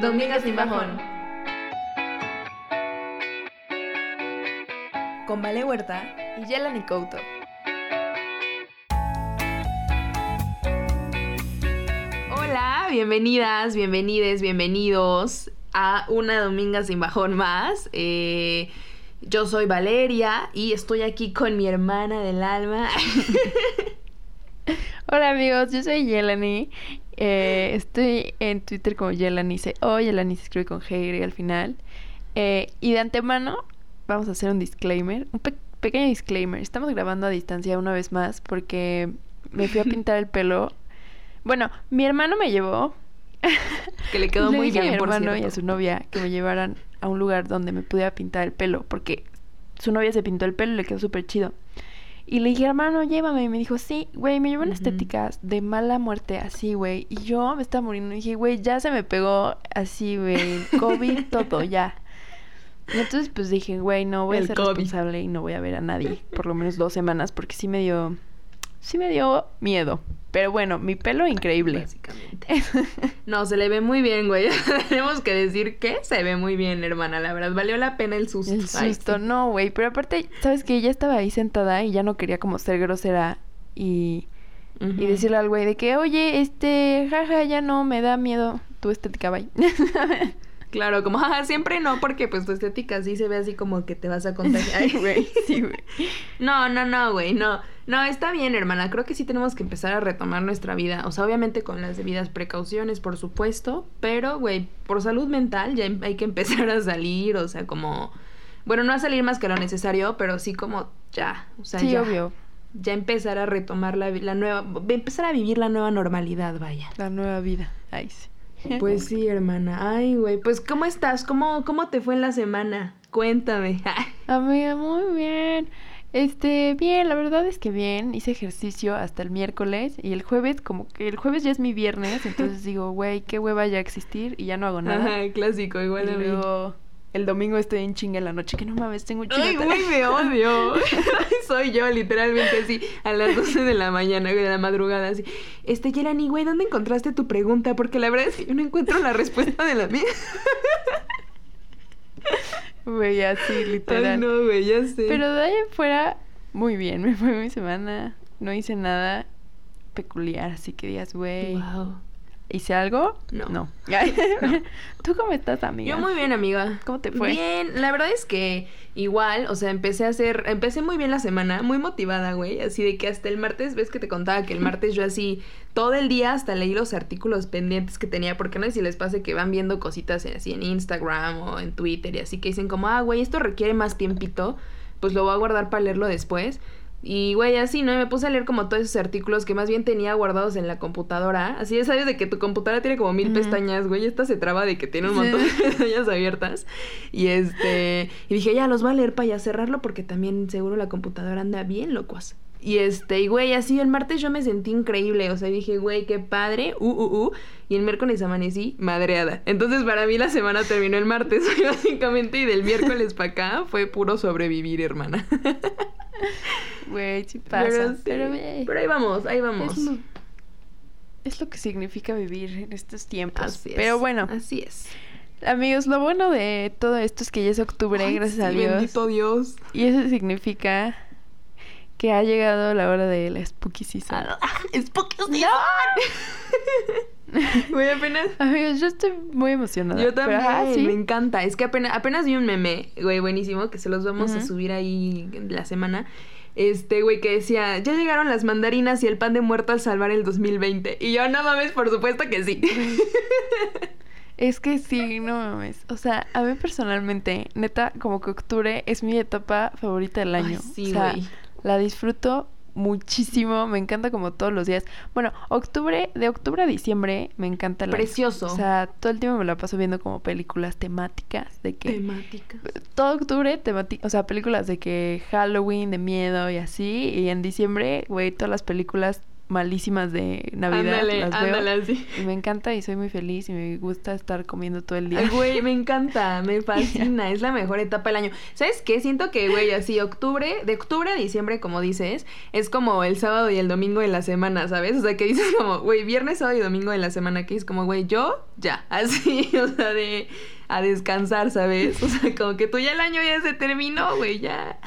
Domingas sin bajón. Con Vale Huerta y Yelani Couto. Hola, bienvenidas, bienvenides, bienvenidos a una Dominga sin bajón más. Eh, yo soy Valeria y estoy aquí con mi hermana del alma. Hola amigos, yo soy Yelani. Eh, estoy en Twitter como Yelanice o Yelani se escribe con G al final. Eh, y de antemano vamos a hacer un disclaimer, un pequeño disclaimer. Estamos grabando a distancia una vez más porque me fui a pintar el pelo. Bueno, mi hermano me llevó. que le quedó muy bien, a mi por hermano y a su novia que me llevaran a un lugar donde me pudiera pintar el pelo porque su novia se pintó el pelo y le quedó súper chido. Y le dije, hermano, llévame. Y me dijo, sí, güey, me llevan estéticas de mala muerte, así, güey. Y yo me estaba muriendo. Y dije, güey, ya se me pegó así, güey. COVID, todo, ya. Y entonces, pues dije, güey, no voy a ser responsable y no voy a ver a nadie. Por lo menos dos semanas, porque sí me dio. Sí me dio miedo. Pero bueno, mi pelo increíble. Básicamente. no, se le ve muy bien, güey. Tenemos que decir que se ve muy bien, hermana. La verdad, valió la pena el susto. El susto, no, güey. Pero aparte, ¿sabes que Ella estaba ahí sentada y ya no quería como ser grosera y, y decirle al güey de que, oye, este, jaja, ya no me da miedo tu estética, bye. Claro, como, jaja, siempre no, porque pues tu estética sí se ve así como que te vas a contagiar. Ay, güey, sí, güey. No, no, no, güey, no. No, está bien, hermana. Creo que sí tenemos que empezar a retomar nuestra vida. O sea, obviamente con las debidas precauciones, por supuesto. Pero, güey, por salud mental ya em, hay que empezar a salir. O sea, como. Bueno, no a salir más que lo necesario, pero sí como ya. O sea, sí, ya. obvio. Ya empezar a retomar la, la nueva. Empezar a vivir la nueva normalidad, vaya. La nueva vida. Ay, sí. Pues sí, hermana. Ay, güey. Pues, ¿cómo estás? ¿Cómo, ¿Cómo te fue en la semana? Cuéntame. Amiga, muy bien. Este, bien, la verdad es que bien, hice ejercicio hasta el miércoles y el jueves, como que el jueves ya es mi viernes, entonces digo, güey, qué hueva ya existir y ya no hago nada. Ajá, clásico, igual y luego el domingo estoy en chinga en la noche, que no mames, tengo un Ay, güey, me odio. Soy yo, literalmente, así, a las 12 de la mañana, de la madrugada, así. Este, Yerani, güey, ¿dónde encontraste tu pregunta? Porque la verdad es que yo no encuentro la respuesta de la mía. Güey, así, literal. Ay, no, güey, ya sé. Pero de ahí fuera, muy bien. Me fue mi semana. No hice nada peculiar, así que digas, güey. Wow. ¿Hice algo? No. No. ¿Tú cómo estás, amiga? Yo muy bien, amiga. ¿Cómo te fue? Bien, la verdad es que igual, o sea, empecé a hacer, empecé muy bien la semana, muy motivada, güey, así de que hasta el martes, ves que te contaba que el martes yo así todo el día hasta leí los artículos pendientes que tenía, porque no sé si les pase que van viendo cositas así en Instagram o en Twitter y así que dicen como, ah, güey, esto requiere más tiempito, pues lo voy a guardar para leerlo después. Y, güey, así, ¿no? Y me puse a leer como todos esos artículos que más bien tenía guardados en la computadora. Así ya sabes de que tu computadora tiene como mil pestañas, güey. Esta se traba de que tiene un montón de pestañas abiertas. Y este... Y dije, ya, los voy a leer para ya cerrarlo porque también seguro la computadora anda bien locuaz. Y este, y güey, así el martes yo me sentí increíble. O sea, dije, güey, qué padre. Uh, uh, uh. Y el miércoles amanecí madreada. Entonces, para mí la semana terminó el martes, básicamente. Y del miércoles para acá fue puro sobrevivir, hermana. Güey, sí pasa. Pero, pero, ahí vamos, ahí vamos. Es lo, es lo, que significa vivir en estos tiempos. Así es. Pero bueno. Así es. Amigos, lo bueno de todo esto es que ya es octubre, Ay, gracias sí, a Dios. Bendito Dios. Y eso significa que ha llegado la hora de la spooky season. Ah, ¡Spooky season! Güey, apenas. Amigos, yo estoy muy emocionada. Yo también, pero, ah, ¿sí? me encanta. Es que apenas, apenas vi un meme, güey, buenísimo, que se los vamos uh -huh. a subir ahí la semana. Este, güey, que decía, ya llegaron las mandarinas y el pan de muerto al salvar el 2020. Y yo, no mames, por supuesto que sí. Es que sí, no mames. O sea, a mí personalmente, neta, como que octubre es mi etapa favorita del año. Ay, sí, o sea, güey. La disfruto muchísimo, me encanta como todos los días. Bueno, octubre, de octubre a diciembre me encanta la Precioso. O sea, todo el tiempo me la paso viendo como películas temáticas de que temáticas. Todo octubre temática, o sea, películas de que Halloween, de miedo y así, y en diciembre, güey, todas las películas malísimas de Navidad. Ándale, las veo. ándale, así. Y me encanta y soy muy feliz y me gusta estar comiendo todo el día. Ay, güey, me encanta, me fascina, es la mejor etapa del año. ¿Sabes qué? Siento que, güey, así octubre, de octubre a diciembre, como dices, es como el sábado y el domingo de la semana, ¿sabes? O sea, que dices como, güey, viernes, sábado y domingo de la semana, que es como, güey, yo, ya, así, o sea, de a descansar, ¿sabes? O sea, como que tú ya el año ya se terminó, güey, ya.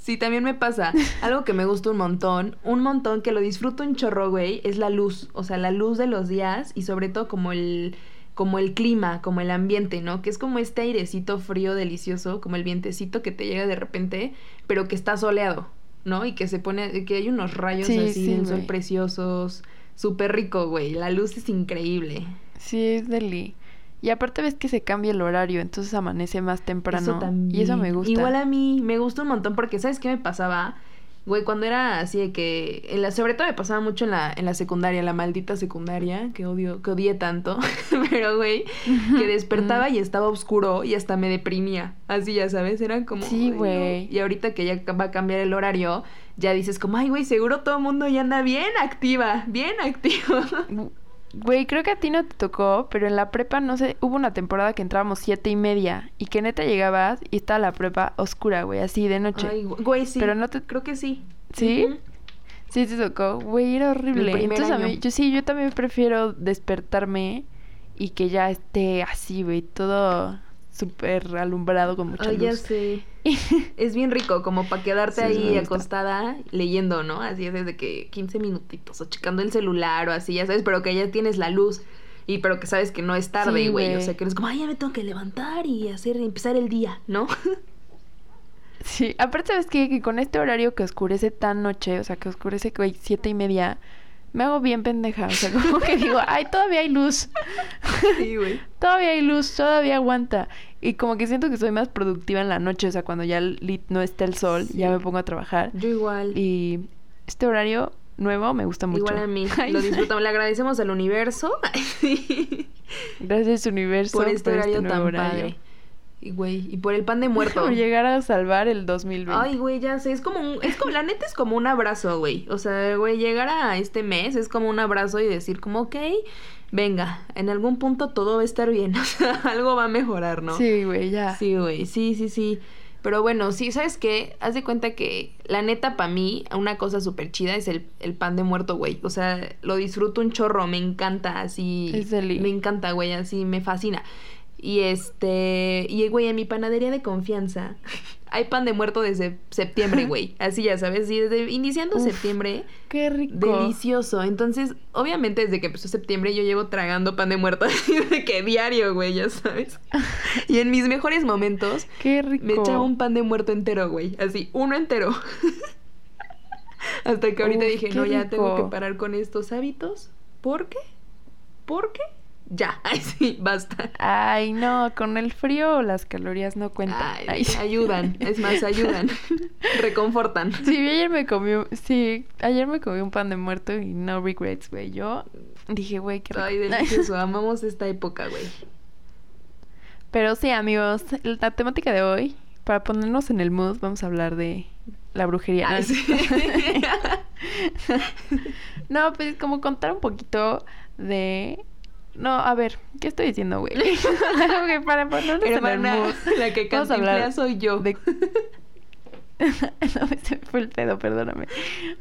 Sí, también me pasa. Algo que me gusta un montón, un montón que lo disfruto un chorro, güey, es la luz. O sea, la luz de los días y sobre todo como el como el clima, como el ambiente, ¿no? Que es como este airecito frío delicioso, como el vientecito que te llega de repente, pero que está soleado, ¿no? Y que se pone, que hay unos rayos Sí, así sí, güey. preciosos, súper rico, güey. La luz es increíble. Sí, es deli. Y aparte ves que se cambia el horario, entonces amanece más temprano. Eso también. Y eso me gusta. Igual a mí me gusta un montón porque ¿sabes qué me pasaba? Güey, cuando era así de que en la sobre todo me pasaba mucho en la en la secundaria, la maldita secundaria, que odio que odié tanto, pero güey, que despertaba y estaba oscuro y hasta me deprimía. Así ya sabes, era como Sí, güey. Y ahorita que ya va a cambiar el horario, ya dices como, "Ay, güey, seguro todo el mundo ya anda bien activa, bien activa." Güey, creo que a ti no te tocó, pero en la prepa, no sé, hubo una temporada que entrábamos siete y media y que neta llegabas y estaba la prepa oscura, güey, así de noche. Ay, güey, sí. Pero no te- creo que sí. ¿Sí? Sí, te tocó. Güey, era horrible. Entonces a mí, yo sí, yo también prefiero despertarme y que ya esté así, güey, todo súper alumbrado con mucha ya luz. sé. Es bien rico, como para quedarte Sí, ahí acostada leyendo, ¿no? Así es desde que 15 minutitos o checando el celular o así, ya sabes, pero que ya tienes la luz y pero que sabes que no es tarde, Sí, güey. o sea, que eres como, ay, ya me tengo que levantar y hacer, empezar el día, ¿no? Sí, aparte, ¿sabes qué? Que con este horario que oscurece tan noche, o sea, que oscurece, güey, siete y media, me hago bien pendeja. O sea, como que digo, ay, todavía hay luz. Sí, güey. Todavía hay luz, todavía aguanta. Y como que siento que soy más productiva en la noche, o sea, cuando ya li- no está el sol, Sí. ya me pongo a trabajar. Yo igual. Y este horario nuevo me gusta mucho. Igual a mí. Ay, Lo disfrutamos. Le agradecemos al universo Gracias, universo, por este horario nuevo tan horario. padre. Y güey, y por el pan de muerto. Por llegar a salvar el 2020. Ay, güey, ya sé, es como un, es como, la neta es como un abrazo, güey. O sea, güey, llegar a este mes es como un abrazo y decir como, ok, venga, en algún punto todo va a estar bien. O sea, algo va a mejorar, ¿no? Sí, güey, ya. Sí, güey, sí, sí, sí. Pero bueno, sí, ¿sabes qué? Haz de cuenta que la neta para mí, una cosa súper chida es el, el pan de muerto, güey. O sea, lo disfruto un chorro, me encanta, así. Es. Me encanta, güey, así, me fascina. Y este, y güey, en mi panadería de confianza hay pan de muerto desde septiembre, güey. Así ya sabes, y desde iniciando Uf. septiembre, Qué rico. delicioso. Entonces, obviamente desde que empezó septiembre yo llevo tragando pan de muerto así de que diario, güey, ya sabes. Y en mis mejores momentos Qué rico. me echaba un pan de muerto entero, güey. Así, uno entero. Hasta que ahorita Uf, dije, no, ya tengo que parar con estos hábitos. ¿Por qué? ¿Por qué? Ya, ay, sí, basta. Ay, no, con el frío las calorías no cuentan. Ay, Ay, ayudan, es más, ayudan. Reconfortan. Sí, ayer me comí, sí, ayer me comí un pan de muerto y no regrets, güey. Yo dije, güey, qué rico. Ay, delicioso. Amamos esta época, güey. Pero sí, amigos, la temática de hoy, para ponernos en el mood, vamos a hablar de la brujería. Ay, sí. No, pues como contar un poquito de... No, a ver, ¿qué estoy diciendo, güey? Como que para ponernos en el Hermana, mood. la que cantinflea soy yo. de- no, se me fue el pedo, perdóname.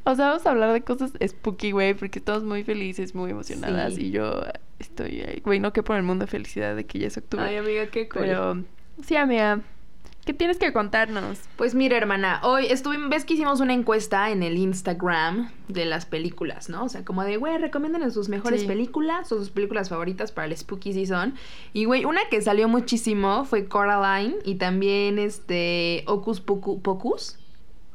O sea, vamos a hablar de cosas spooky, güey, porque estamos muy felices, muy emocionadas. Sí. Y yo estoy ahí, güey, no que por el mundo de felicidad de que ya es octubre. Ay, amiga, qué cool. Pero, sí, amiga, ¿qué tienes que contarnos? Pues mira, hermana, hoy estuvimos, ves que hicimos una encuesta en el Instagram de las películas, ¿no? O sea, como de, güey, recomienden sus mejores Sí. películas o sus películas favoritas para el Spooky Season. Y, güey, una que salió muchísimo fue Coraline y también, este, Ocus Pocu- Pocus.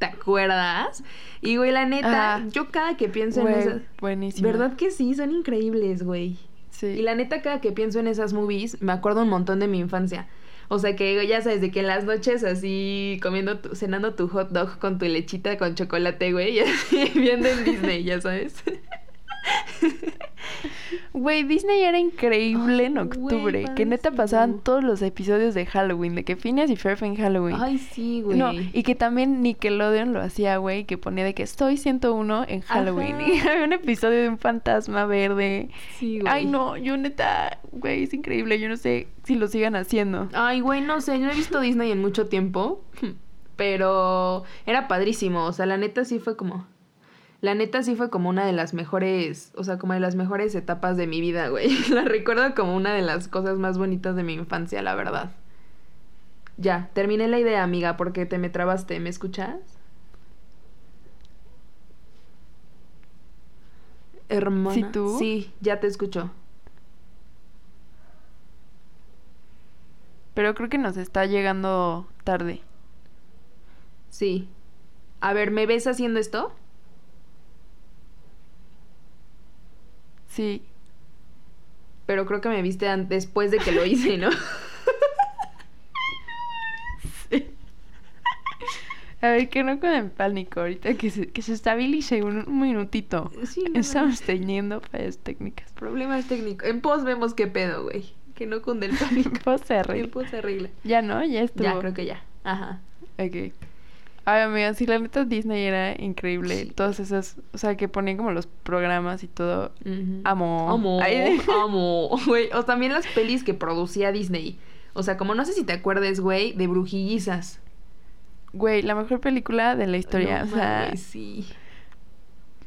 ¿Te acuerdas? Y, güey, la neta, Ah. yo cada que pienso en esas... buenísimo. ¿Verdad que sí? Son increíbles, güey. Sí. Y la neta, cada que pienso en esas movies, me acuerdo un montón de mi infancia. O sea que ya sabes, de que en las noches así comiendo, tu- cenando tu hot dog con tu lechita con chocolate, güey, y así viendo en Disney, ya sabes. Güey, Disney era increíble en octubre. que neta pasaban todos los episodios de Halloween. De que Phineas y Ferb en Halloween. Ay, sí, güey. No, y que también Nickelodeon lo hacía, güey, que ponía de que estoy 101 en Halloween. Ajá. Y había un episodio de un fantasma verde. Sí, güey. Ay, no, yo neta, güey, es increíble. Yo no sé si lo sigan haciendo. Ay, güey, no sé, yo no he visto Disney en mucho tiempo, pero era padrísimo, o sea, la neta sí fue como... La neta sí fue como una de las mejores, o sea, como de las mejores etapas de mi vida, güey. La recuerdo como una de las cosas más bonitas de mi infancia, la verdad. Ya, terminé la idea, amiga, porque te me trabaste, ¿me escuchas? Hermana. ¿Sí, tú? Sí, ya te escucho. Pero creo que nos está llegando tarde. Sí. A ver, ¿me ves haciendo esto? Sí. Pero creo que me viste después de que lo hice, ¿no? A ver, que no con el pánico ahorita, que se, que se estabilice un, un minutito. Sí, no, no, Estamos teniendo fallas técnicas. Problemas técnicos. En pos vemos qué pedo, güey. Que no con del pánico. Pues se En arregla. pos se arregla. Ya, ¿no? Ya estuvo. Ya, creo que ya. Ajá. Ok. Ay, amiga, sí, la neta Disney era increíble. Sí. Todas esas, o sea, que ponían como los programas y todo. Ujú. Amo. Amo. Ay. Amo. Güey, o también las pelis que producía Disney. O sea, como no sé si te acuerdes, güey, de Brujillizas. Güey, la mejor película de la historia. No o sea, sí.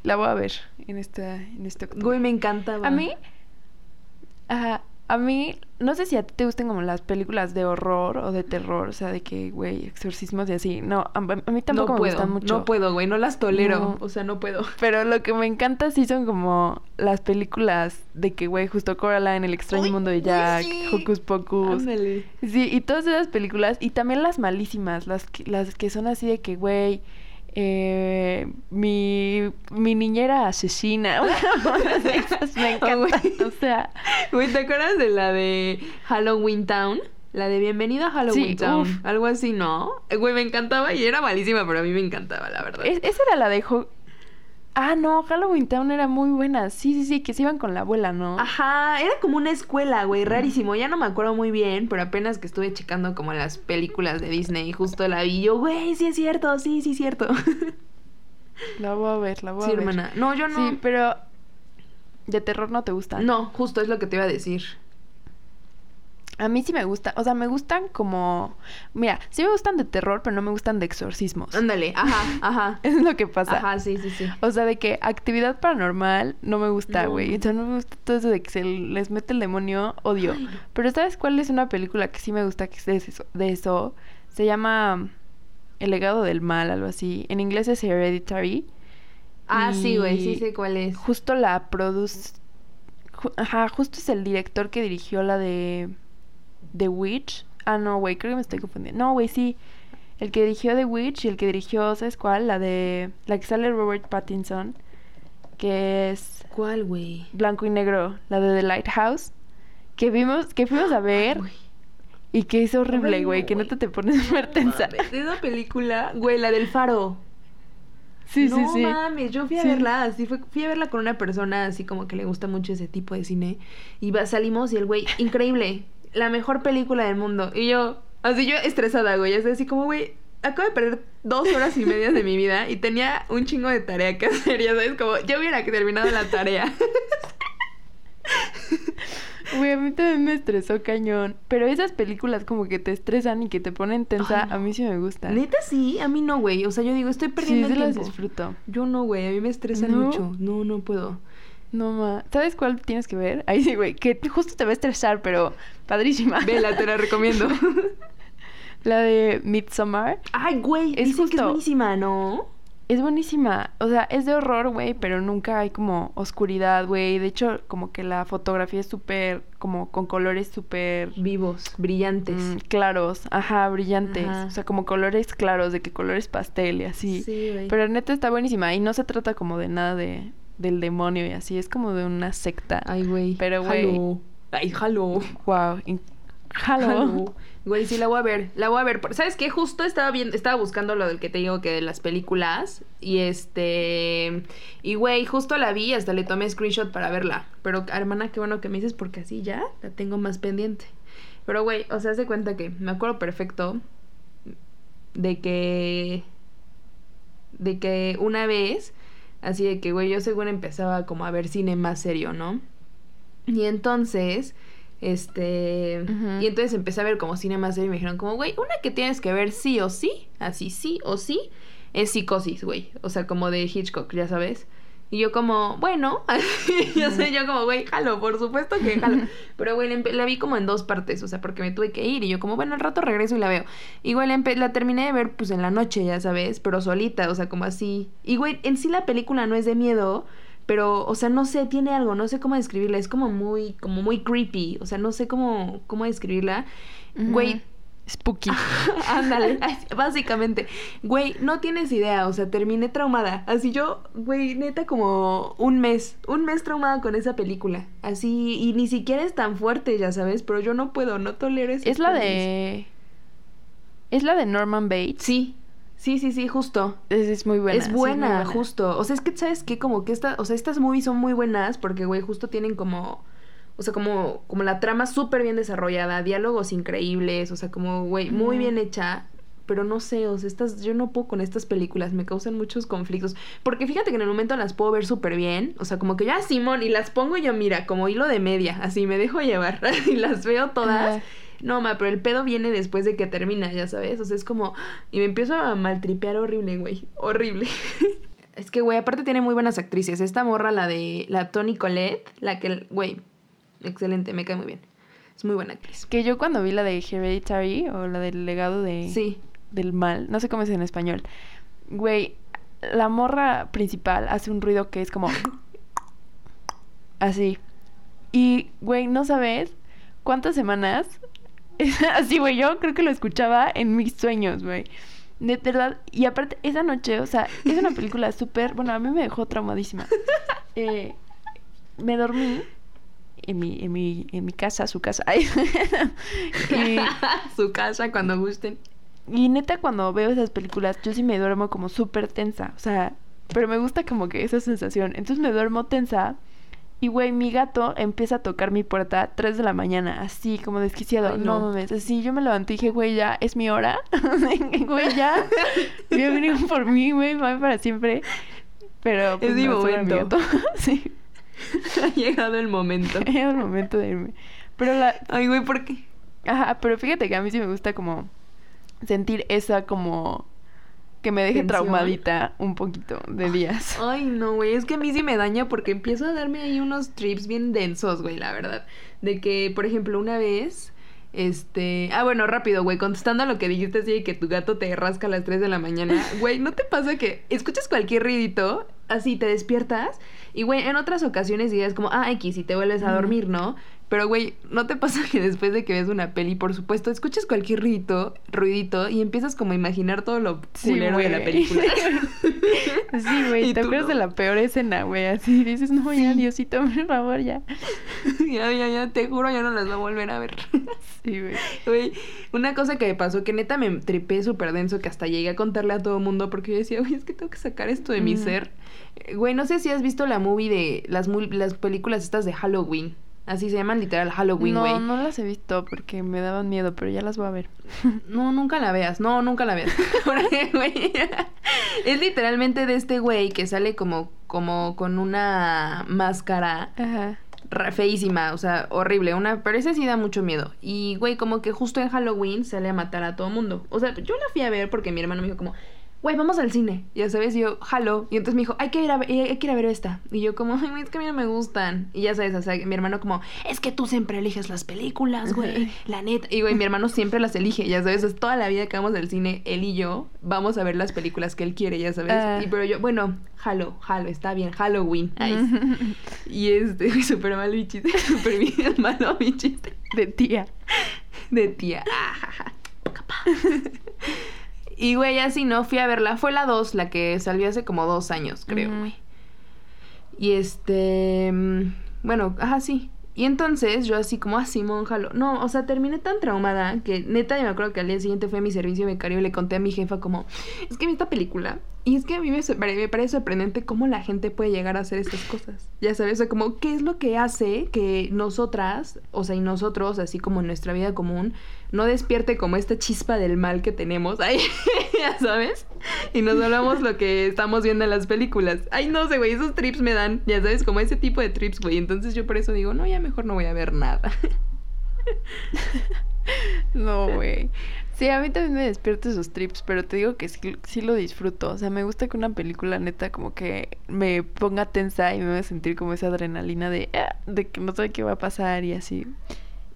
la voy a ver en esta, en este octubre. Güey, me encantaba. A mí, ajá, a mí, no sé si a ti te gustan como las películas de horror o de terror, o sea, de que, güey, exorcismos y así. No, a, a mí tampoco no me puedo, gustan mucho. No puedo, güey, no las tolero. No. O sea, no puedo. Pero lo que me encanta sí son como las películas de que, güey, justo Coraline, El extraño mundo de Jack, sí. Hocus Pocus. Ándale. Sí, y todas esas películas, y también las malísimas, las que, las que son así de que, güey, eh, mi, mi niñera asesina. Me güey. encantan, o sea, Güey, ¿te acuerdas de la de Halloween Town? La de Bienvenido a Halloween Sí, Town. uf. Algo así, ¿no? Eh, Güey, me encantaba y era malísima, pero a mí me encantaba, la verdad. es- esa era la de... Ho- ah, no, Halloween Town era muy buena. Sí, sí, sí, que se iban con la abuela, ¿no? Ajá, era como una escuela, güey, rarísimo. Ya no me acuerdo muy bien, pero apenas que estuve checando como las películas de Disney, justo la vi yo, güey, sí es cierto, sí, sí es cierto. La voy a ver, la voy sí, a ver. hermana. No, yo no. Sí, pero de terror no te gustan. No, justo es lo que te iba a decir. A mí sí me gustan, o sea, me gustan como... Mira, sí me gustan de terror, pero no me gustan de exorcismos. Ándale, ajá, ajá. Es lo que pasa. Ajá, sí, sí, sí. O sea, de que actividad paranormal no me gusta, No. güey. O sea, no me gusta todo eso de que se les mete el demonio, odio. Ay, no. Pero ¿sabes cuál es una película que sí me gusta que es de eso? De eso? Se llama El legado del mal, algo así. En inglés es Hereditary. Ah, sí, güey, sí sé cuál es. Justo la produce... ju- Ajá, justo es el director que dirigió la de The Witch. Ah, no, güey, creo que me estoy confundiendo. No, güey, sí. El que dirigió The Witch y el que dirigió, ¿sabes cuál? La de... La que sale Robert Pattinson. Que es ¿Cuál, güey? blanco y negro. La de The Lighthouse. Que vimos, que fuimos a ver. Güey. Y que es horrible, güey. no, Que güey. neta te pones súper tensa. Mames, Esa película, güey, la del faro. Sí, sí, no sí. mames, yo fui a Sí. verla, así fue, fui a verla con una persona así como que le gusta mucho ese tipo de cine. Y va- salimos y el güey, increíble, la mejor película del mundo. Y yo, así yo estresada, güey, así, así como, güey, acabo de perder dos horas y media de mi vida y tenía un chingo de tarea que hacer, ya sabes, como, yo hubiera terminado la tarea. Güey, a mí también me estresó cañón. Pero esas películas como que te estresan y que te ponen tensa, Ay, no. a mí sí me gustan. Neta sí, a mí no, güey, o sea, yo digo, estoy perdiendo sí el las tiempo. disfruto. Yo no, güey, a mí me estresan ¿No? mucho. No, no puedo. No, ma. ¿Sabes cuál tienes que ver? Ahí sí, güey. Que justo te va a estresar, pero padrísima. Vela, te la recomiendo. La de Midsommar. Ay, güey, Es dicen que es justo- buenísima, ¿no? Es buenísima. O sea, es de horror, güey, pero nunca hay como oscuridad, güey. De hecho, como que la fotografía es súper, como con colores súper Vivos, brillantes. mm, claros. Ajá, brillantes. Ajá. O sea, como colores claros, de que colores pastel y así. Sí, güey. Pero neta está buenísima. Y no se trata como de nada de, del demonio y así. Es como de una secta. Ay, güey. Pero, güey. Jalo. Ay, jalo. Wow. Halo. Güey, sí, la voy a ver. La voy a ver. ¿Sabes qué? Justo estaba bien, estaba buscando lo del que te digo que de las películas. Y este. Y güey, justo la vi, hasta le tomé screenshot para verla. Pero, hermana, qué bueno que me dices, porque así ya la tengo más pendiente. Pero, güey, o sea, haz de cuenta que me acuerdo perfecto de que. De que una vez. Así de que, güey, yo según empezaba como a ver cine más serio, ¿no? Y entonces este. Y entonces empecé a ver como cine más serio y me dijeron, como, güey, una que tienes que ver sí o sí, así sí o sí, es psicosis, güey. O sea, como de Hitchcock, ya sabes. Y yo como, bueno, yo sé, yo como, güey, jalo, por supuesto que jalo. Pero, güey, la, vi como en dos partes, o sea, porque me tuve que ir. Y yo como, bueno, al rato regreso y la veo. Y, güey, la, la terminé de ver, pues, en la noche, ya sabes, pero solita, o sea, como así. Y, güey, en sí la película no es de miedo, pero, o sea, no sé, tiene algo, no sé cómo describirla. Es como muy, como muy creepy, o sea, no sé cómo, cómo describirla. Güey, Spooky. Ándale, básicamente. Güey, no tienes idea, o sea, terminé traumada. Así yo, güey, neta como un mes, un mes traumada con esa película. Así, y ni siquiera es tan fuerte, ya sabes, pero yo no puedo, no tolero esas Es la pelis. de. Es la de Norman Bates. Sí, sí, sí, sí, justo. Es, es muy buena. es sí, buena, justo. O sea, es que, ¿sabes qué? Como que esta, o sea, estas movies son muy buenas porque, güey, justo tienen como... O sea, como, como la trama súper bien desarrollada, diálogos increíbles, o sea, como, güey, muy bien hecha. Pero no sé, o sea, estas, yo no puedo con estas películas, me causan muchos conflictos. Porque fíjate que en el momento las puedo ver súper bien. O sea, como que ya, Simón, y las pongo yo, mira, como hilo de media, así me dejo llevar. y las veo todas. No, ma, pero el pedo viene después de que termina, ya sabes. O sea, es como. Y me empiezo a maltripear horrible, güey. Horrible. es que, güey, aparte tiene muy buenas actrices. Esta morra, la de. La Toni Collette, la que. Güey, excelente, me cae muy bien. Es muy buena actriz. Que yo cuando vi la de Hereditary o la del legado de Sí. del mal, no sé cómo es en español. Güey, la morra principal hace un ruido que es como así. Y güey, no sabes cuántas semanas así, güey, yo creo que lo escuchaba en mis sueños, güey. De verdad, y aparte, esa noche, o sea, es una película súper, bueno, a mí me dejó traumadísima. Eh, me dormí en mi, en mi, en mi casa, su casa. y, Su casa cuando gusten. y neta, cuando veo esas películas, yo sí me duermo como súper tensa. O sea, pero me gusta como que esa sensación. Entonces me duermo tensa. Y güey, mi gato empieza a tocar mi puerta a 3 de la mañana, así como desquiciado. Ay, no. no. mames, así yo me levanté y dije, güey, ya es mi hora. güey, ya. Voy venir por mí, güey, para siempre. Pero pues, Es no, mi gato. sí, ha llegado el momento. era el momento de irme. Pero la, Ay, güey, ¿por qué? Ajá, pero fíjate que a mí sí me gusta como sentir esa como que me deje ¿Tensión? traumadita un poquito de días. Ay, no, güey, es que a mí sí me daña porque empiezo a darme ahí unos trips bien densos, güey, la verdad. De que, por ejemplo, una vez, este... Ah, bueno, rápido, güey, contestando a lo que dijiste así de que tu gato te rasca a las 3 de la mañana. Güey, ¿no te pasa que escuchas cualquier ruidito, así te despiertas? Y, güey, en otras ocasiones dirías como, ah, X, y te vuelves a dormir, ¿no? Pero, güey, ¿no te pasa que después de que ves una peli, por supuesto, escuchas cualquier ruidito, ruidito y empiezas como a imaginar todo lo culero de la película? sí, güey, te acuerdas no. de la peor escena, güey, así dices, no, ya, Sí. Diosito, por favor, ya. ya, ya, ya, te juro, ya no las voy a volver a ver. Sí, güey. Güey, una cosa que me pasó que neta me tripé súper denso que hasta llegué a contarle a todo el mundo porque yo decía, güey, es que tengo que sacar esto de mi ser. Eh, Güey, no sé si has visto la movie de las, las películas estas de Halloween. Así se llaman literal Halloween, güey. No, no las he visto porque me daban miedo, pero ya las voy a ver. No, nunca la veas. No, nunca la veas. Es literalmente de este güey que sale como, como con una máscara Ajá. feísima, o sea, horrible, una, pero ese sí da mucho miedo. Y güey, como que justo en Halloween sale a matar a todo mundo. O sea, yo la fui a ver porque mi hermano me dijo como, güey, vamos al cine. Ya sabes, y yo, jalo. Y entonces me dijo, hay que ir a ver, hay que ir a ver esta. Y yo como, ay, es que a mí no me gustan. Y ya sabes, o sea, mi hermano como, es que tú siempre eliges las películas, güey, la neta. Y güey, mi hermano siempre las elige, ya sabes, es toda la vida que vamos al cine, él y yo, vamos a ver las películas que él quiere, ya sabes. Ah. Y pero yo, bueno, jalo, jalo, está bien, Halloween. Ay, y este, súper mal mi chiste, súper bien malo mi chiste. De tía. De tía. Ajaja, capaz. Y güey, así no, fui a verla. Fue la 2, la que salió hace como dos años, creo, güey. Y este. mm, Bueno, ajá, sí. Y entonces yo así como, así, Simón, jalo. No, o sea, terminé tan traumada que neta, yo me acuerdo que al día siguiente fue a mi servicio becario y le conté a mi jefa como, es que vi esta película y es que a mí me, me, parece sorprendente cómo la gente puede llegar a hacer estas cosas. Ya sabes, o sea, como, ¿qué es lo que hace que nosotras, o sea, y nosotros, así como en nuestra vida común, no despierte como esta chispa del mal que tenemos ahí, ya sabes? Y nos hablamos lo que estamos viendo en las películas. Ay, no sé, güey, esos trips me dan, ya sabes, como ese tipo de trips, güey. Entonces yo por eso digo, no, ya mejor no voy a ver nada. no, güey. Sí, a mí también me despierto esos trips, pero te digo que sí, sí, lo disfruto. O sea, me gusta que una película neta como que me ponga tensa y me haga sentir como esa adrenalina de, ah, de que no sé qué va a pasar y así.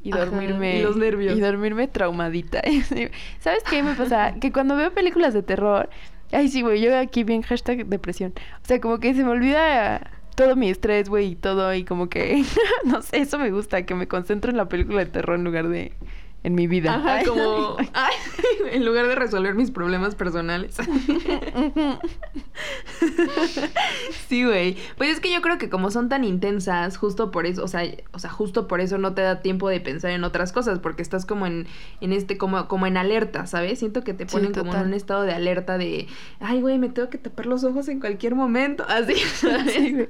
Y dormirme. y los nervios. Y dormirme traumadita. ¿Sabes qué me pasa? que cuando veo películas de terror, ay sí, güey, yo aquí bien hashtag depresión. O sea, como que se me olvida todo mi estrés, güey, y todo, y como que, no sé, eso me gusta, que me concentro en la película de terror en lugar de en mi vida. Ajá, como en lugar de resolver mis problemas personales. sí, güey. Pues es que yo creo que como son tan intensas, justo por eso, o sea, o sea, justo por eso no te da tiempo de pensar en otras cosas, porque estás como en, en este, como, como en alerta, ¿sabes? Siento que te ponen como en un estado de alerta de, ay, güey, me tengo que tapar los ojos en cualquier momento. Así, ¿sabes?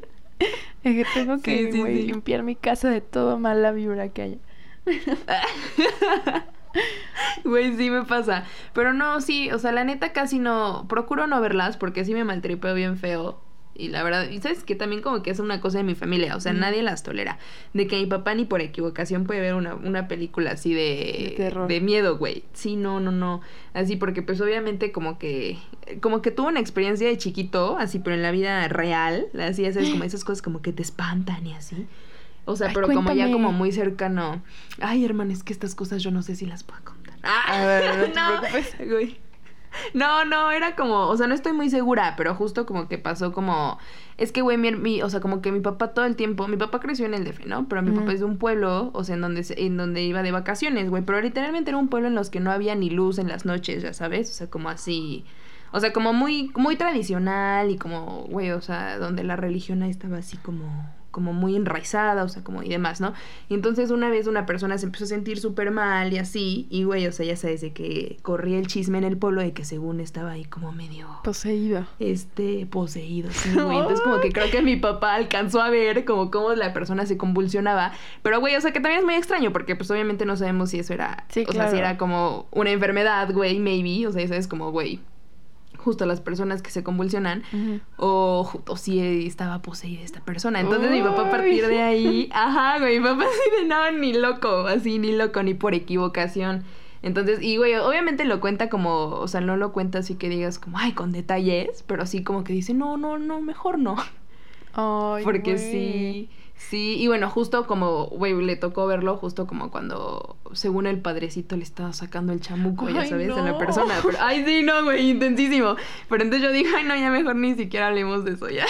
es que tengo que limpiar mi casa de toda mala vibra que haya. Güey, sí me pasa. Pero no, sí, o sea, la neta casi no. Procuro no verlas porque sí me maltripeo bien feo. Y la verdad, y sabes que también como que es una cosa de mi familia, o sea, nadie las tolera. De que mi papá ni por equivocación puede ver una, una película así de, de, de miedo, güey. Sí, no, no, no. Así porque pues obviamente como que, como que tuvo una experiencia de chiquito, así, pero en la vida real, así, ya sabes, como esas cosas como que te espantan y así. O sea, pero como ya como muy cercano. Ay, hermano, es que estas cosas yo no sé si las puedo contar. Ah, a ver, no, no No, no, era como, o sea, no estoy muy segura, pero justo como que pasó como, es que, güey, mi, o sea, como que mi papá todo el tiempo, mi papá creció en el DF, ¿no? Pero mi papá es de un pueblo, o sea, en donde, en donde iba de vacaciones, güey, pero literalmente era un pueblo en los que no había ni luz en las noches, ya sabes, o sea, como así, o sea, como muy, muy tradicional y como, güey, o sea, donde la religión ahí estaba así como como muy enraizada, o sea, como y demás, ¿no? Y entonces una vez una persona se empezó a sentir súper mal y así, y güey, o sea, ya sabes, de que corría el chisme en el pueblo de que según estaba ahí como medio... Poseído. Este, poseído, sí, güey. Entonces como que creo que mi papá alcanzó a ver como cómo la persona se convulsionaba, pero güey, o sea, que también es muy extraño porque pues obviamente no sabemos si eso era, sí, o sea, si era como una enfermedad, güey, maybe, o sea, eso es como, güey, justo las personas que se convulsionan o, o, si estaba poseída esta persona. Entonces mi papá a partir de ahí, ajá, güey, mi papá así de no, ni loco, así ni loco, ni por equivocación. Entonces, y güey, obviamente lo cuenta como, o sea, no lo cuenta así que digas como, ay, con detalles, pero así como que dice, no, no, no, mejor no. Ay, Porque sí Sí, y bueno, justo como, güey, le tocó verlo justo como cuando, según el padrecito, le estaba sacando el chamuco, ya sabes, a la persona. ay, sí, no, güey, intensísimo. Pero entonces yo dije, ay, no, ya mejor ni siquiera hablemos de eso ya.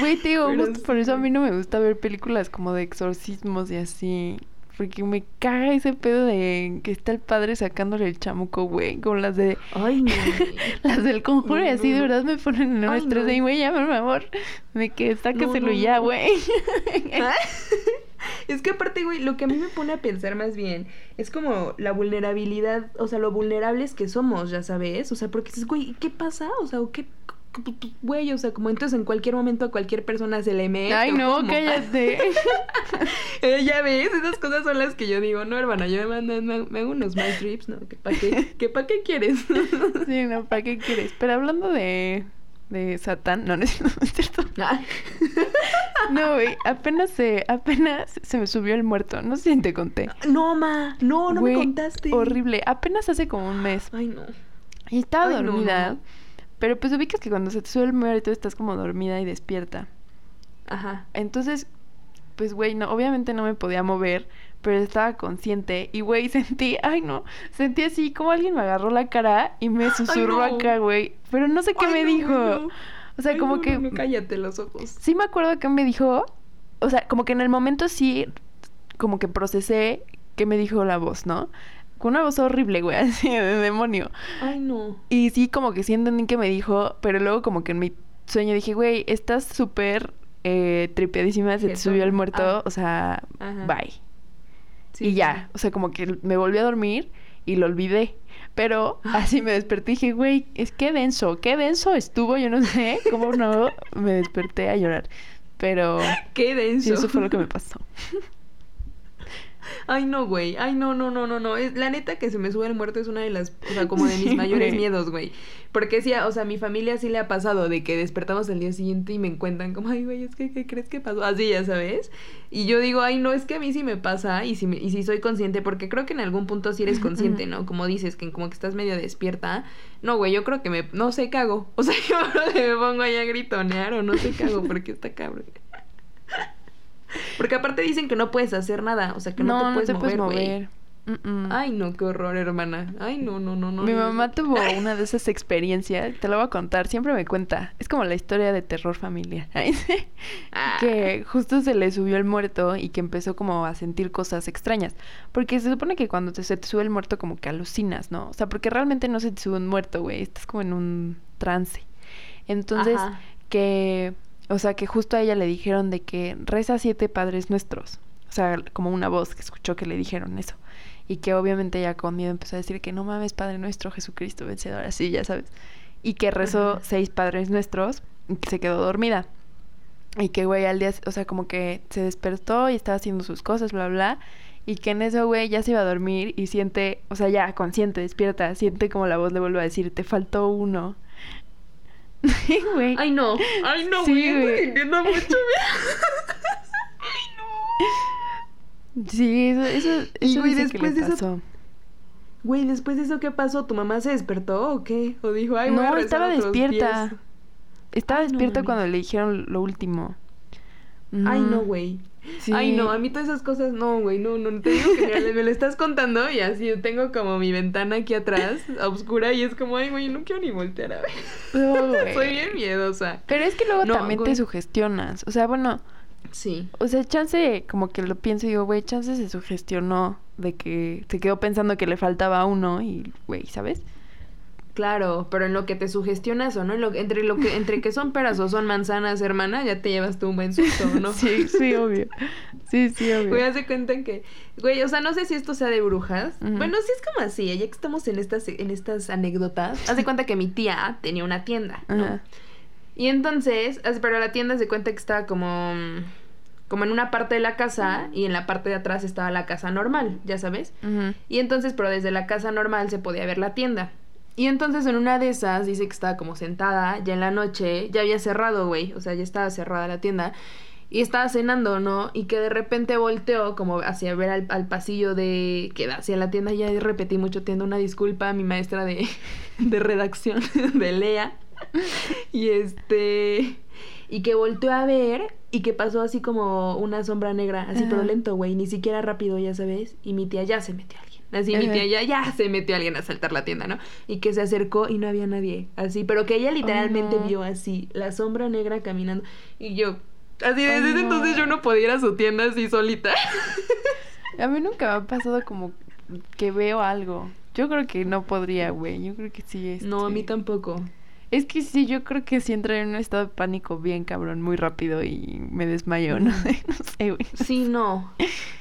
Güey, digo, justo por eso a mí no me gusta ver películas como de exorcismos y así. Porque me caga ese pedo de que está el padre sacándole el chamuco, güey. Como las de. Ay, no. las del conjuro y así, de verdad me ponen en un estrés de, güey, ya, por favor. Me que sáqueselo ya, güey. es que aparte, güey, lo que a mí me pone a pensar más bien es como la vulnerabilidad, o sea, lo vulnerables que somos, ya sabes. O sea, porque dices, güey, ¿qué pasa? O sea, ¿qué, güey, o sea, como entonces en cualquier momento a cualquier persona se le mete. Ay, no, cállate. eh, ya ves, esas cosas son las que yo digo, no, hermana, yo me mando, me, hago unos mal trips, ¿no? ¿Que para qué? ¿Que para qué quieres? sí, no, ¿para qué quieres? Pero hablando de, de Satán, no, no es cierto. Ah. no, güey, apenas se, apenas se me subió el muerto, no sé si te conté. No, ma, no, no me contaste. Horrible, apenas hace como un mes. Ay, no. Y estaba dormida. Pero pues ubicas que cuando se te sube el muerto estás como dormida y despierta. Ajá. Entonces, pues güey, no, obviamente no me podía mover, pero estaba consciente y güey, sentí, ay no, sentí así como alguien me agarró la cara y me susurró acá, güey, pero no sé qué me dijo. O sea, como que cállate los ojos. Sí me acuerdo que me dijo, o sea, como que en el momento sí como que procesé que me dijo la voz, ¿no? Con una voz horrible, güey, así de demonio. Ay, no. Y sí, como que sí entendí que me dijo, pero luego como que en mi sueño dije, güey, estás súper eh, tripeadísima, se te subió el muerto, Ah. o sea, Ajá. bye. Sí, y sí, ya, o sea, como que me volví a dormir y lo olvidé. Pero así me desperté y dije, güey, es que denso, qué denso estuvo, yo no sé cómo no me desperté a llorar. Pero sí. Qué sí, denso. eso fue lo que me pasó. Ay, no, güey. Ay, no, no, no, no, no. Es, la neta que se me sube el muerto es una de las, o sea, como de mis Sí, mayores güey. miedos, güey. Porque sí, o sea, a mi familia sí le ha pasado de que despertamos el día siguiente y me encuentran como, ay, güey, es que, ¿qué crees que pasó? Así, ya sabes. Y yo digo, ay, no, es que a mí sí me pasa y si, me- y si soy consciente, porque creo que en algún punto sí eres consciente, ¿no? Como dices, que como que estás medio despierta. No, güey, yo creo que me, no sé, cago. O sea, yo me pongo ahí a gritonear o no sé, cago, porque está cabrón. Porque aparte dicen que no puedes hacer nada, o sea, que no, te puedes mover, güey. Mm-mm. Ay, no, qué horror, hermana. Ay, no, no, no, no. Mi no, mamá no. tuvo una de esas experiencias, te la voy a contar, siempre me cuenta. Es como la historia de terror familiar. Ah. que justo se le subió el muerto y que empezó como a sentir cosas extrañas. Porque se supone que cuando te, se te sube el muerto como que alucinas, ¿no? O sea, porque realmente no se te sube un muerto, güey. Estás como en un trance. Entonces, Ajá. que, o sea, que justo a ella le dijeron de que reza siete padres nuestros. O sea, como una voz que escuchó que le dijeron eso. Y que obviamente ella con miedo empezó a decir que no mames, Padre nuestro, Jesucristo vencedor, así, ya sabes. Y que rezó Ajá. seis padres nuestros y que se quedó dormida. Y que, güey, al día, o sea, como que se despertó y estaba haciendo sus cosas, bla, bla. Y que en eso, güey, ya se iba a dormir y siente, o sea, ya consciente, despierta, siente como la voz le vuelve a decir, te faltó uno. Güey. Ay, no. Ay, no, Sí, güey. Sintiendo mucho miedo. Sí, eso, eso, Y, eso güey, dice que después le de eso- pasó. Güey, después de eso, ¿qué pasó? ¿Tu mamá se despertó o qué? ¿O dijo, ay, voy a No, estaba despierta. 10? Estaba Ay, no despierta mames. cuando le dijeron lo último. Ay, no, Mm, güey. Sí. Ay, no, a mí todas esas cosas, no, güey, no, no, te digo que mira, me lo estás contando y así yo tengo como mi ventana aquí atrás, a oscura, y es como, ay, güey, no quiero ni voltear a ver. No, güey. Soy bien miedosa. Pero es que luego No, también güey. te sugestionas. O sea, bueno, Sí. o sea, chance, como que lo pienso y digo, güey, chance se sugestionó de que se quedó pensando que le faltaba uno y, güey, ¿sabes? Claro, pero en lo que te sugestionas o no, en lo, entre lo que entre que son peras o son manzanas, hermana, ya te llevas tú un buen susto, ¿no? Sí, sí, obvio. Sí, sí, obvio. Güey, hace cuenta que, güey, o sea, no sé si esto sea de brujas. Bueno, sí es como así, ya que estamos en estas, en estas anécdotas. Haz de cuenta que mi tía tenía una tienda, ¿no? Y entonces, pero la tienda se cuenta que estaba como, como en una parte de la casa y en la parte de atrás estaba la casa normal, ya sabes. Y entonces, pero desde la casa normal se podía ver la tienda. Y entonces en una de esas dice que estaba como sentada, ya en la noche, ya había cerrado, güey, o sea, ya estaba cerrada la tienda. Y estaba cenando, ¿no? Y que de repente volteó como hacia ver al, al pasillo de que hacia la tienda. Ya repetí mucho, tienda una disculpa a mi maestra de, de redacción de Lea. Y este. Y que volteó a ver y que pasó así como una sombra negra, así pero Ajá. lento, güey, ni siquiera rápido, ya sabes. Y mi tía ya se metió Así mi tía ya, ya se metió alguien a saltar la tienda, ¿no? Y que se acercó y no había nadie. Así, pero que ella literalmente no. vio así la sombra negra caminando. Y yo, así desde Ay, ese no. entonces yo no podía ir a su tienda así solita. A mí nunca me ha pasado como que veo algo. Yo creo que no podría, güey. Yo creo que sí. No, a mí este, tampoco. Es que sí, yo creo que sí entré en un estado de pánico bien cabrón, muy rápido y me desmayo, no sé, no sé, güey. Sí, no.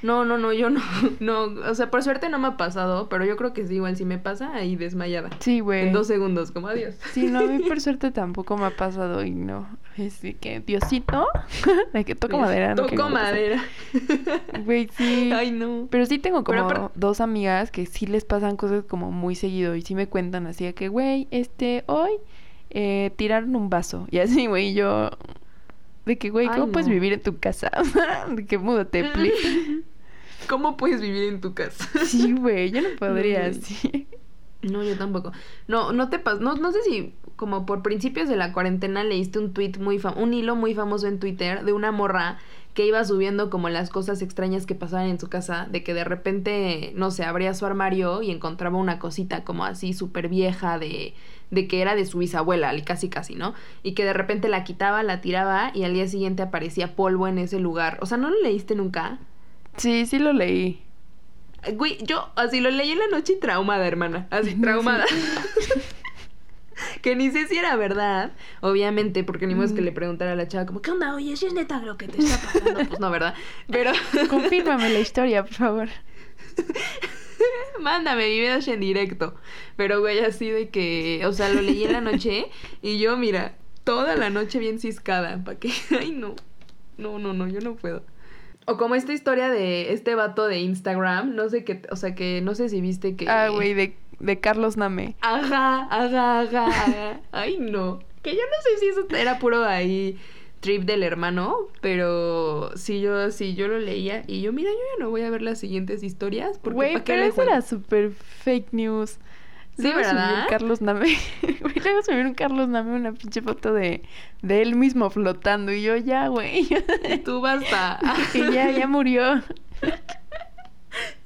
No, no, no, yo no. No, o sea, por suerte no me ha pasado, pero yo creo que sí, igual si me pasa, ahí desmayada. Sí, güey. En dos segundos, como adiós. Sí, no, a mí por suerte tampoco me ha pasado y no. Es de que, Diosito, de que toco madera. no Toco madera. Güey, sí. Ay, no. Pero sí tengo Pero como dos amigas que sí les pasan cosas como muy seguido y sí me cuentan así de que, güey, este, hoy eh, tiraron un vaso. Y así, güey, yo... De que, güey, Ay, ¿cómo puedes vivir en tu casa? de que múdate, please. ¿Cómo puedes vivir en tu casa? Sí, güey, yo no podría, sí. No, yo tampoco. No, no te pas no, no sé si como por principios de la cuarentena leíste un tweet muy fam un hilo muy famoso en Twitter de una morra que iba subiendo como las cosas extrañas que pasaban en su casa, de que de repente, no sé, abría su armario y encontraba una cosita como así súper vieja de, de que era de su bisabuela, y casi casi, ¿no? Y que de repente la quitaba, la tiraba y al día siguiente aparecía polvo en ese lugar. O sea, ¿no lo leíste nunca? Sí, sí lo leí. Güey, yo así lo leí en la noche y traumada, hermana. Así, Sí. traumada. que ni sé si era verdad, obviamente, porque ni modo es que le preguntara a la chava como, ¿qué onda? Oye, si es neta lo que te está pasando, pues no, ¿verdad? Pero... Confírmame la historia, por favor. Mándame videos en directo. Pero, güey, así de que, o sea, lo leí en la noche y yo, mira, toda la noche bien ciscada. ¿Para qué? Ay, no. No, no, no, yo no puedo. O como esta historia de este vato de Instagram, no sé qué, o sea, que no sé si viste que... Ah, güey, de, de Carlos Name. Ajá, ajá, ajá, ajá. Ay, no. Que yo no sé si eso era puro ahí trip del hermano, pero sí yo sí yo lo leía y yo mira, yo ya no voy a ver las siguientes historias porque Güey, pero eso era súper fake news. Sí, ¿verdad? subieron Carlos Name. Güey, luego subieron Carlos Name una pinche foto de, de él mismo flotando. Y yo, ya, güey. Tú basta. que ya, ya murió.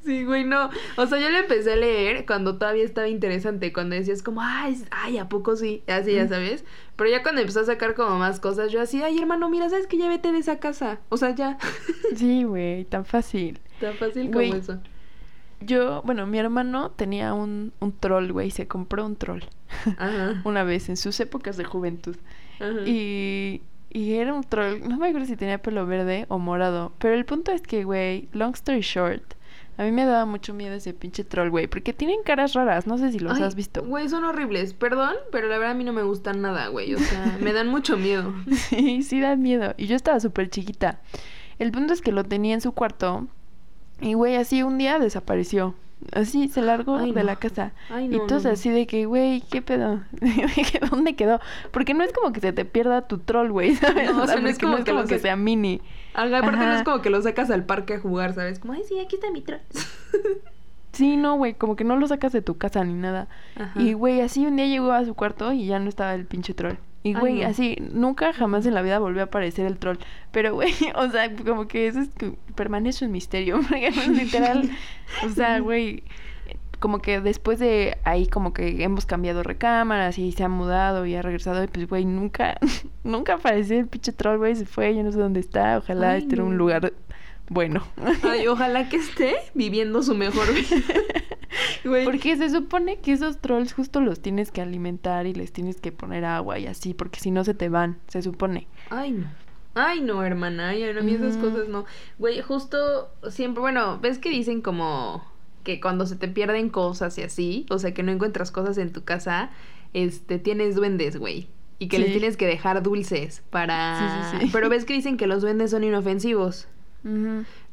Sí, güey, no. O sea, yo le empecé a leer cuando todavía estaba interesante, cuando decías como, ay, ay, ¿a poco sí? Así, ya sabes. Pero ya cuando empezó a sacar como más cosas, yo así, ay, hermano, mira, ¿sabes que Ya vete de esa casa. O sea, ya. Sí, güey, tan fácil. Tan fácil como Güey. eso. Yo, bueno, mi hermano tenía un, un troll, güey. Se compró un troll. Ajá. una vez en sus épocas de juventud. ajá. Y, y era un troll, no me acuerdo si tenía pelo verde o morado, pero el punto es que, güey, long story short, a mí me daba mucho miedo ese pinche troll, güey, porque tienen caras raras, no sé si los Ay, has visto. Güey, son horribles. Perdón, pero la verdad a mí no me gustan nada, güey. O sea, me dan mucho miedo. Sí, sí dan miedo. Y yo estaba súper chiquita. El punto es que lo tenía en su cuarto y, güey, así un día desapareció. Así se largó Ay, de no. la casa. Ay, y no, todos no, no. así de que, güey, ¿qué pedo? ¿Dónde quedó? Porque no es como que se te pierda tu troll, güey, ¿sabes? No, o sea, no es como que sea mini. Ajá, aparte no es como que lo sacas al parque a jugar, ¿sabes? Como, ay, sí, aquí está mi troll. Sí, no, güey, como que no lo sacas de tu casa ni nada. Ajá. Y, güey, así un día llegó a su cuarto y ya no estaba el pinche troll. Y, Ay, güey, no. así, nunca jamás en la vida volvió a aparecer el troll. Pero, güey, o sea, como que eso es que permanece un misterio. Porque, literal, o sea, güey, como que después de ahí, como que hemos cambiado recámaras y se ha mudado y ha regresado. Y pues, güey, nunca, nunca apareció el pinche troll, güey, se fue, yo no sé dónde está. Ojalá esté en un lugar bueno. Ay, ojalá que esté viviendo su mejor vida. Güey. Porque se supone que esos trolls justo los tienes que alimentar y les tienes que poner agua y así, porque si no se te van, se supone. Ay, no. Ay, no, hermana. Ay, a mí esas Ujú. cosas no. Güey, justo siempre, bueno, ves que dicen como que cuando se te pierden cosas y así, o sea, que no encuentras cosas en tu casa, este, tienes duendes, güey. Y que les tienes que dejar dulces para... Sí, sí, sí. Pero ves que dicen que los duendes son inofensivos.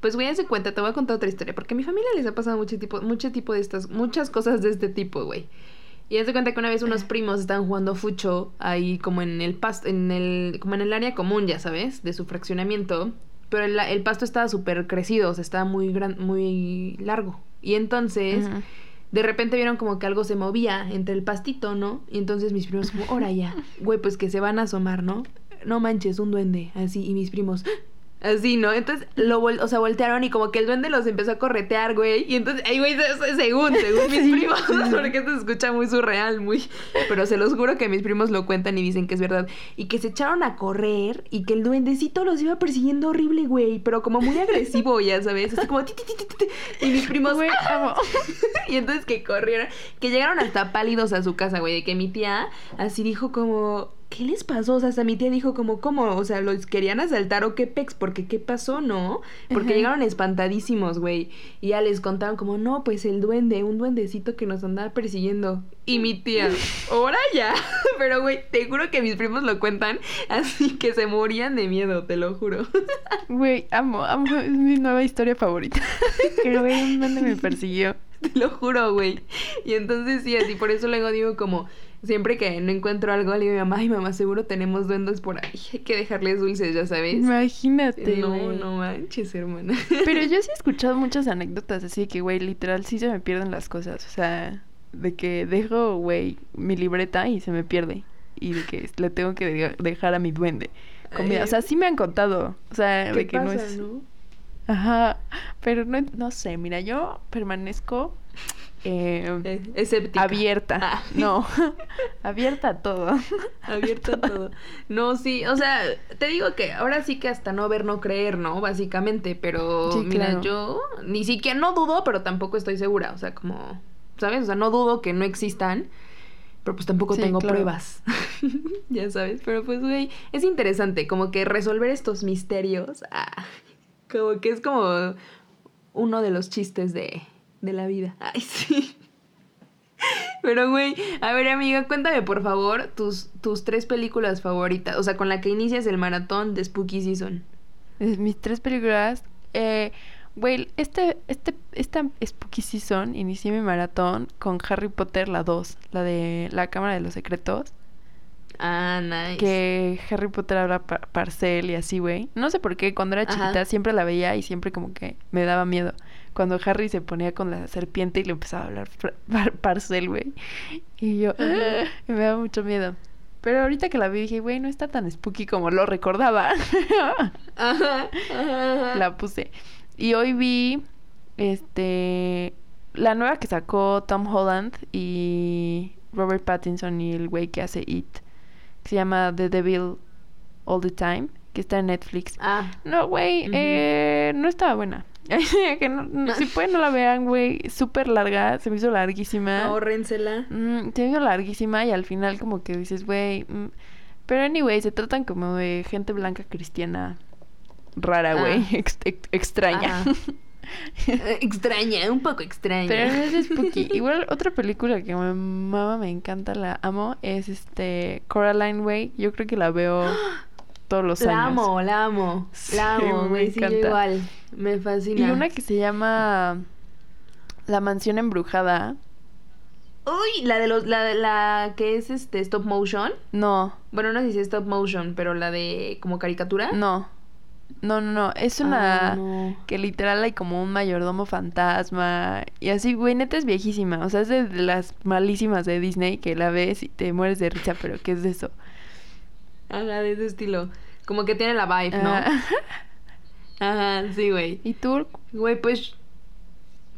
Pues güey, se cuenta, te voy a contar otra historia, porque a mi familia les ha pasado mucho tipo, mucho tipo de estas, muchas cosas de este tipo, güey. Y haz de cuenta que una vez unos primos estaban jugando fucho ahí como en el pasto, en el, como en el área común, ya sabes, de su fraccionamiento. Pero el, el pasto estaba súper crecido, o sea, estaba muy gran, muy largo. Y entonces, de repente vieron como que algo se movía entre el pastito, ¿no? Y entonces mis primos como, ahora ya, güey, pues que se van a asomar, ¿no? No manches, un duende, así, y mis primos, Así, ¿no? Entonces, lo vol- o sea, voltearon y como que el duende los empezó a corretear, güey. Y entonces, ay, güey, se- se- según, según mis primos, porque esto se escucha muy surreal, muy... Pero se los juro que mis primos lo cuentan y dicen que es verdad. Y que se echaron a correr y que el duendecito los iba persiguiendo horrible, güey. Pero como muy agresivo, ya sabes. Así como... ti, ti, ti, ti, ti. Y mis primos... Güey, amo. y entonces que corrieron, que llegaron hasta pálidos a su casa, güey, de que mi tía así dijo como, ¿qué les pasó? O sea, hasta mi tía dijo como, ¿cómo? O sea, los querían asaltar o qué pex, porque qué pasó, ¿no? Porque Ajá. llegaron espantadísimos, güey. Y ya les contaron como, no, pues el duende, un duendecito que nos andaba persiguiendo. Y mi tía, ahora ya. Pero, güey, te juro que mis primos lo cuentan así que se morían de miedo, te lo juro. Güey, amo, amo. Es mi nueva historia favorita. Que güey, un duende me persiguió. Te lo juro, güey. Y entonces sí, así por eso luego digo como, siempre que no encuentro algo, le digo a mi mamá, ay mamá, seguro tenemos duendes por ahí. Hay que dejarles dulces, ya sabes. Imagínate. No, no manches, hermana. Pero yo sí he escuchado muchas anécdotas así que, güey, literal sí se me pierden las cosas. O sea, de que dejo, güey, mi libreta y se me pierde. Y de que le tengo que de- dejar a mi duende. Comida. O sea, sí me han contado. O sea, ¿Qué de que pasa, no es. no? Ajá. Pero no, no sé, mira, yo permanezco eh, escéptica. abierta. Ah. No, abierta a todo. Abierta a todo. No, sí, o sea, te digo que ahora sí que hasta no ver, no creer, ¿no? Básicamente, pero Sí, mira, claro. yo ni siquiera no dudo, pero tampoco estoy segura, o sea, como, ¿sabes? O sea, no dudo que no existan, pero pues tampoco Sí, tengo claro. pruebas. ya sabes, pero pues, güey, es interesante como que resolver estos misterios. ah, como que es como uno de los chistes de, de la vida. Ay, sí. Pero, güey, a ver, amiga, cuéntame, por favor, tus, tus tres películas favoritas. O sea, con la que inicias el maratón de Spooky Season. Es mis tres películas. Eh, güey, este, este, esta Spooky Season inicié mi maratón con Harry Potter, la 2, la de la Cámara de los Secretos. Ah, nice. Que Harry Potter habla pa- parcel y así, güey. No sé por qué, cuando era Ajá. chiquita siempre la veía y siempre como que me daba miedo. Cuando Harry se ponía con la serpiente y le empezaba a hablar par- par- parcel, güey. Y yo, y me daba mucho miedo. Pero ahorita que la vi dije, güey, no está tan spooky como lo recordaba. Ajá, ajá, ajá. la puse. Y hoy vi este la nueva que sacó Tom Holland y Robert Pattinson y el güey que hace It, que se llama The Devil All the Time, que está en Netflix. Ah, No, güey, eh, no estaba buena. que no- no- si pueden no la vean, güey, súper larga, se me hizo larguísima. ahórrensela. Mm, se me hizo larguísima y al final como que dices, güey, mm, pero anyway, se tratan como de gente blanca cristiana rara, güey, Ah. ex- ex- extraña. Eh, extraña, un poco extraña. Pero no es spooky. Igual otra película que me mama, me encanta, la amo, es este Coraline Way. Yo creo que la veo todos los la años. amo, la amo. Sí, La amo, me encanta. igual. Me fascina. Y una que se llama La mansión embrujada. Uy, la de los, la la que es este stop motion. No, Bueno, no sé si es stop motion, pero la de como caricatura. no. No, no, no. Es una Ah, no. que literal hay como un mayordomo fantasma. Y así, güey, neta es viejísima. O sea, es de, las malísimas de Disney que la ves y te mueres de risa, pero ¿qué es eso? Ajá, de ese estilo. Como que tiene la vibe, ¿no? Ah, Ajá, sí, güey. ¿Y tú? Güey, pues.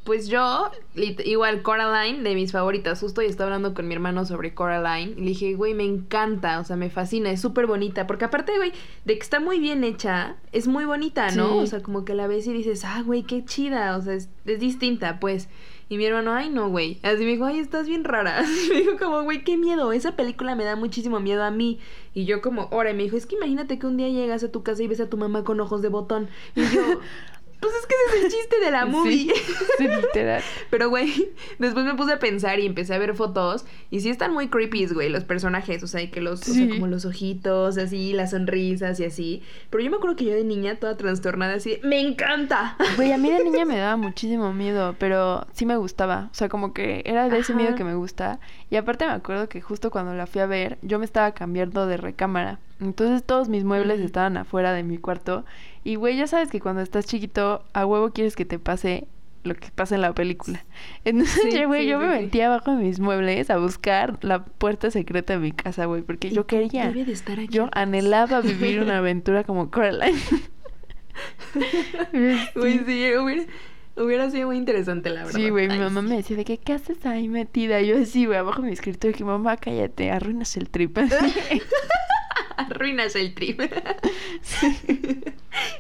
Pues yo, igual Coraline, de mis favoritas. Justo y estaba hablando con mi hermano sobre Coraline. Y le dije, güey, me encanta, o sea, me fascina, es súper bonita. Porque aparte, güey, de que está muy bien hecha, es muy bonita, ¿no? Sí. O sea, como que la ves y dices, ah, güey, qué chida, o sea, es, es distinta, pues. Y mi hermano, ay, no, güey. Así me dijo, ay, estás bien rara. Así me dijo, como, güey, qué miedo. Esa película me da muchísimo miedo a mí. Y yo, como, ahora, me dijo, es que imagínate que un día llegas a tu casa y ves a tu mamá con ojos de botón. Y yo, pues es que ese es el chiste de la movie. Sí, sí, literal. Pero, güey, después me puse a pensar y empecé a ver fotos. Y sí están muy creepy, güey, los personajes. O sea, que los, o sea, Sí. como los ojitos, así, las sonrisas y así. Pero yo me acuerdo que yo de niña, toda trastornada, así, ¡me encanta! Güey, a mí de niña me daba muchísimo miedo, pero sí me gustaba. O sea, como que era de ese miedo que me gusta. Y aparte me acuerdo que justo cuando la fui a ver, yo me estaba cambiando de recámara. Entonces todos mis muebles estaban afuera de mi cuarto. Y güey, ya sabes que cuando estás chiquito, a huevo quieres que te pase lo que pasa en la película. Entonces, Sí, güey, sí, yo sí, me metí abajo de mis muebles a buscar la puerta secreta de mi casa, güey, porque yo quería. Debe de estar aquí. Yo anhelaba vivir una aventura como Coraline. Güey, sí, hubiera, hubiera sido muy interesante, la verdad. Sí, güey, mi mamá me decía de que, ¿qué haces ahí metida? Y yo así, güey, abajo de mi escritorio, que mamá, cállate, arruinas el trip. Arruinas el trip.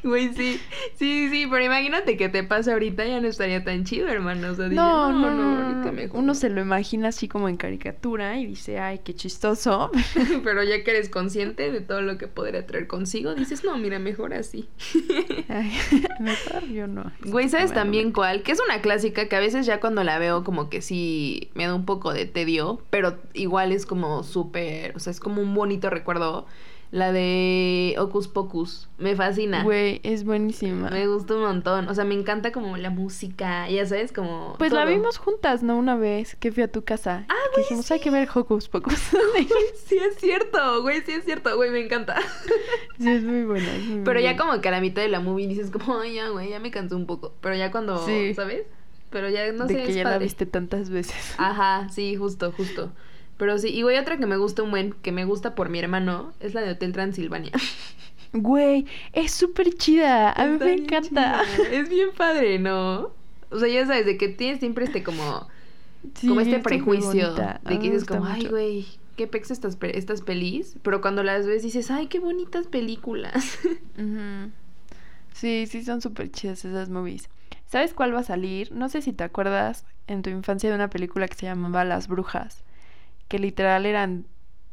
Güey, sí. Sí, sí, pero imagínate que te pasa ahorita, ya no estaría tan chido, hermano. O sea, diría, no, no, no, ahorita no, mejor Uno no". se lo imagina así como en caricatura y dice, ay, qué chistoso. Pero ya que eres consciente de todo lo que podría traer consigo, dices, no, mira, mejor así. Ay, mejor yo no. Güey, ¿sabes también cuál? Que es una clásica que a veces ya cuando la veo como que sí me da un poco de tedio, pero igual es como súper, o sea, es como un bonito recuerdo. La de Ocus Pocus. Me fascina. Güey, es buenísima. Me gusta un montón. O sea, me encanta como la música, ya sabes, como. Pues la vimos juntas, ¿no? Una vez que fui a tu casa. Ah, que güey, dijimos, hay que ver Hocus Pocus. Sí, es cierto, güey, sí es cierto, güey, me encanta. sí, es muy buena. es muy Pero ya como que a la mitad de la movie dices como, ay, ya, güey, ya me cansé un poco. Pero ya cuando, Sí. ¿sabes? Pero ya no de sé, que es ya la viste tantas veces. Ajá, sí, justo, justo. Pero sí, y güey, otra que me gusta un buen, que me gusta por mi hermano, es la de Hotel Transilvania. Güey, es súper chida. A mí Está me encanta. chida. Es bien padre, ¿no? O sea, ya sabes, de que tienes siempre este como, Sí, como este prejuicio de que me dices como, ay, güey, qué pex estas, estas pelis. Pero cuando las ves dices, ay, qué bonitas películas. Sí, sí, son súper chidas esas movies. ¿Sabes cuál va a salir? No sé si te acuerdas en tu infancia de una película que se llamaba Las Brujas. Que literal eran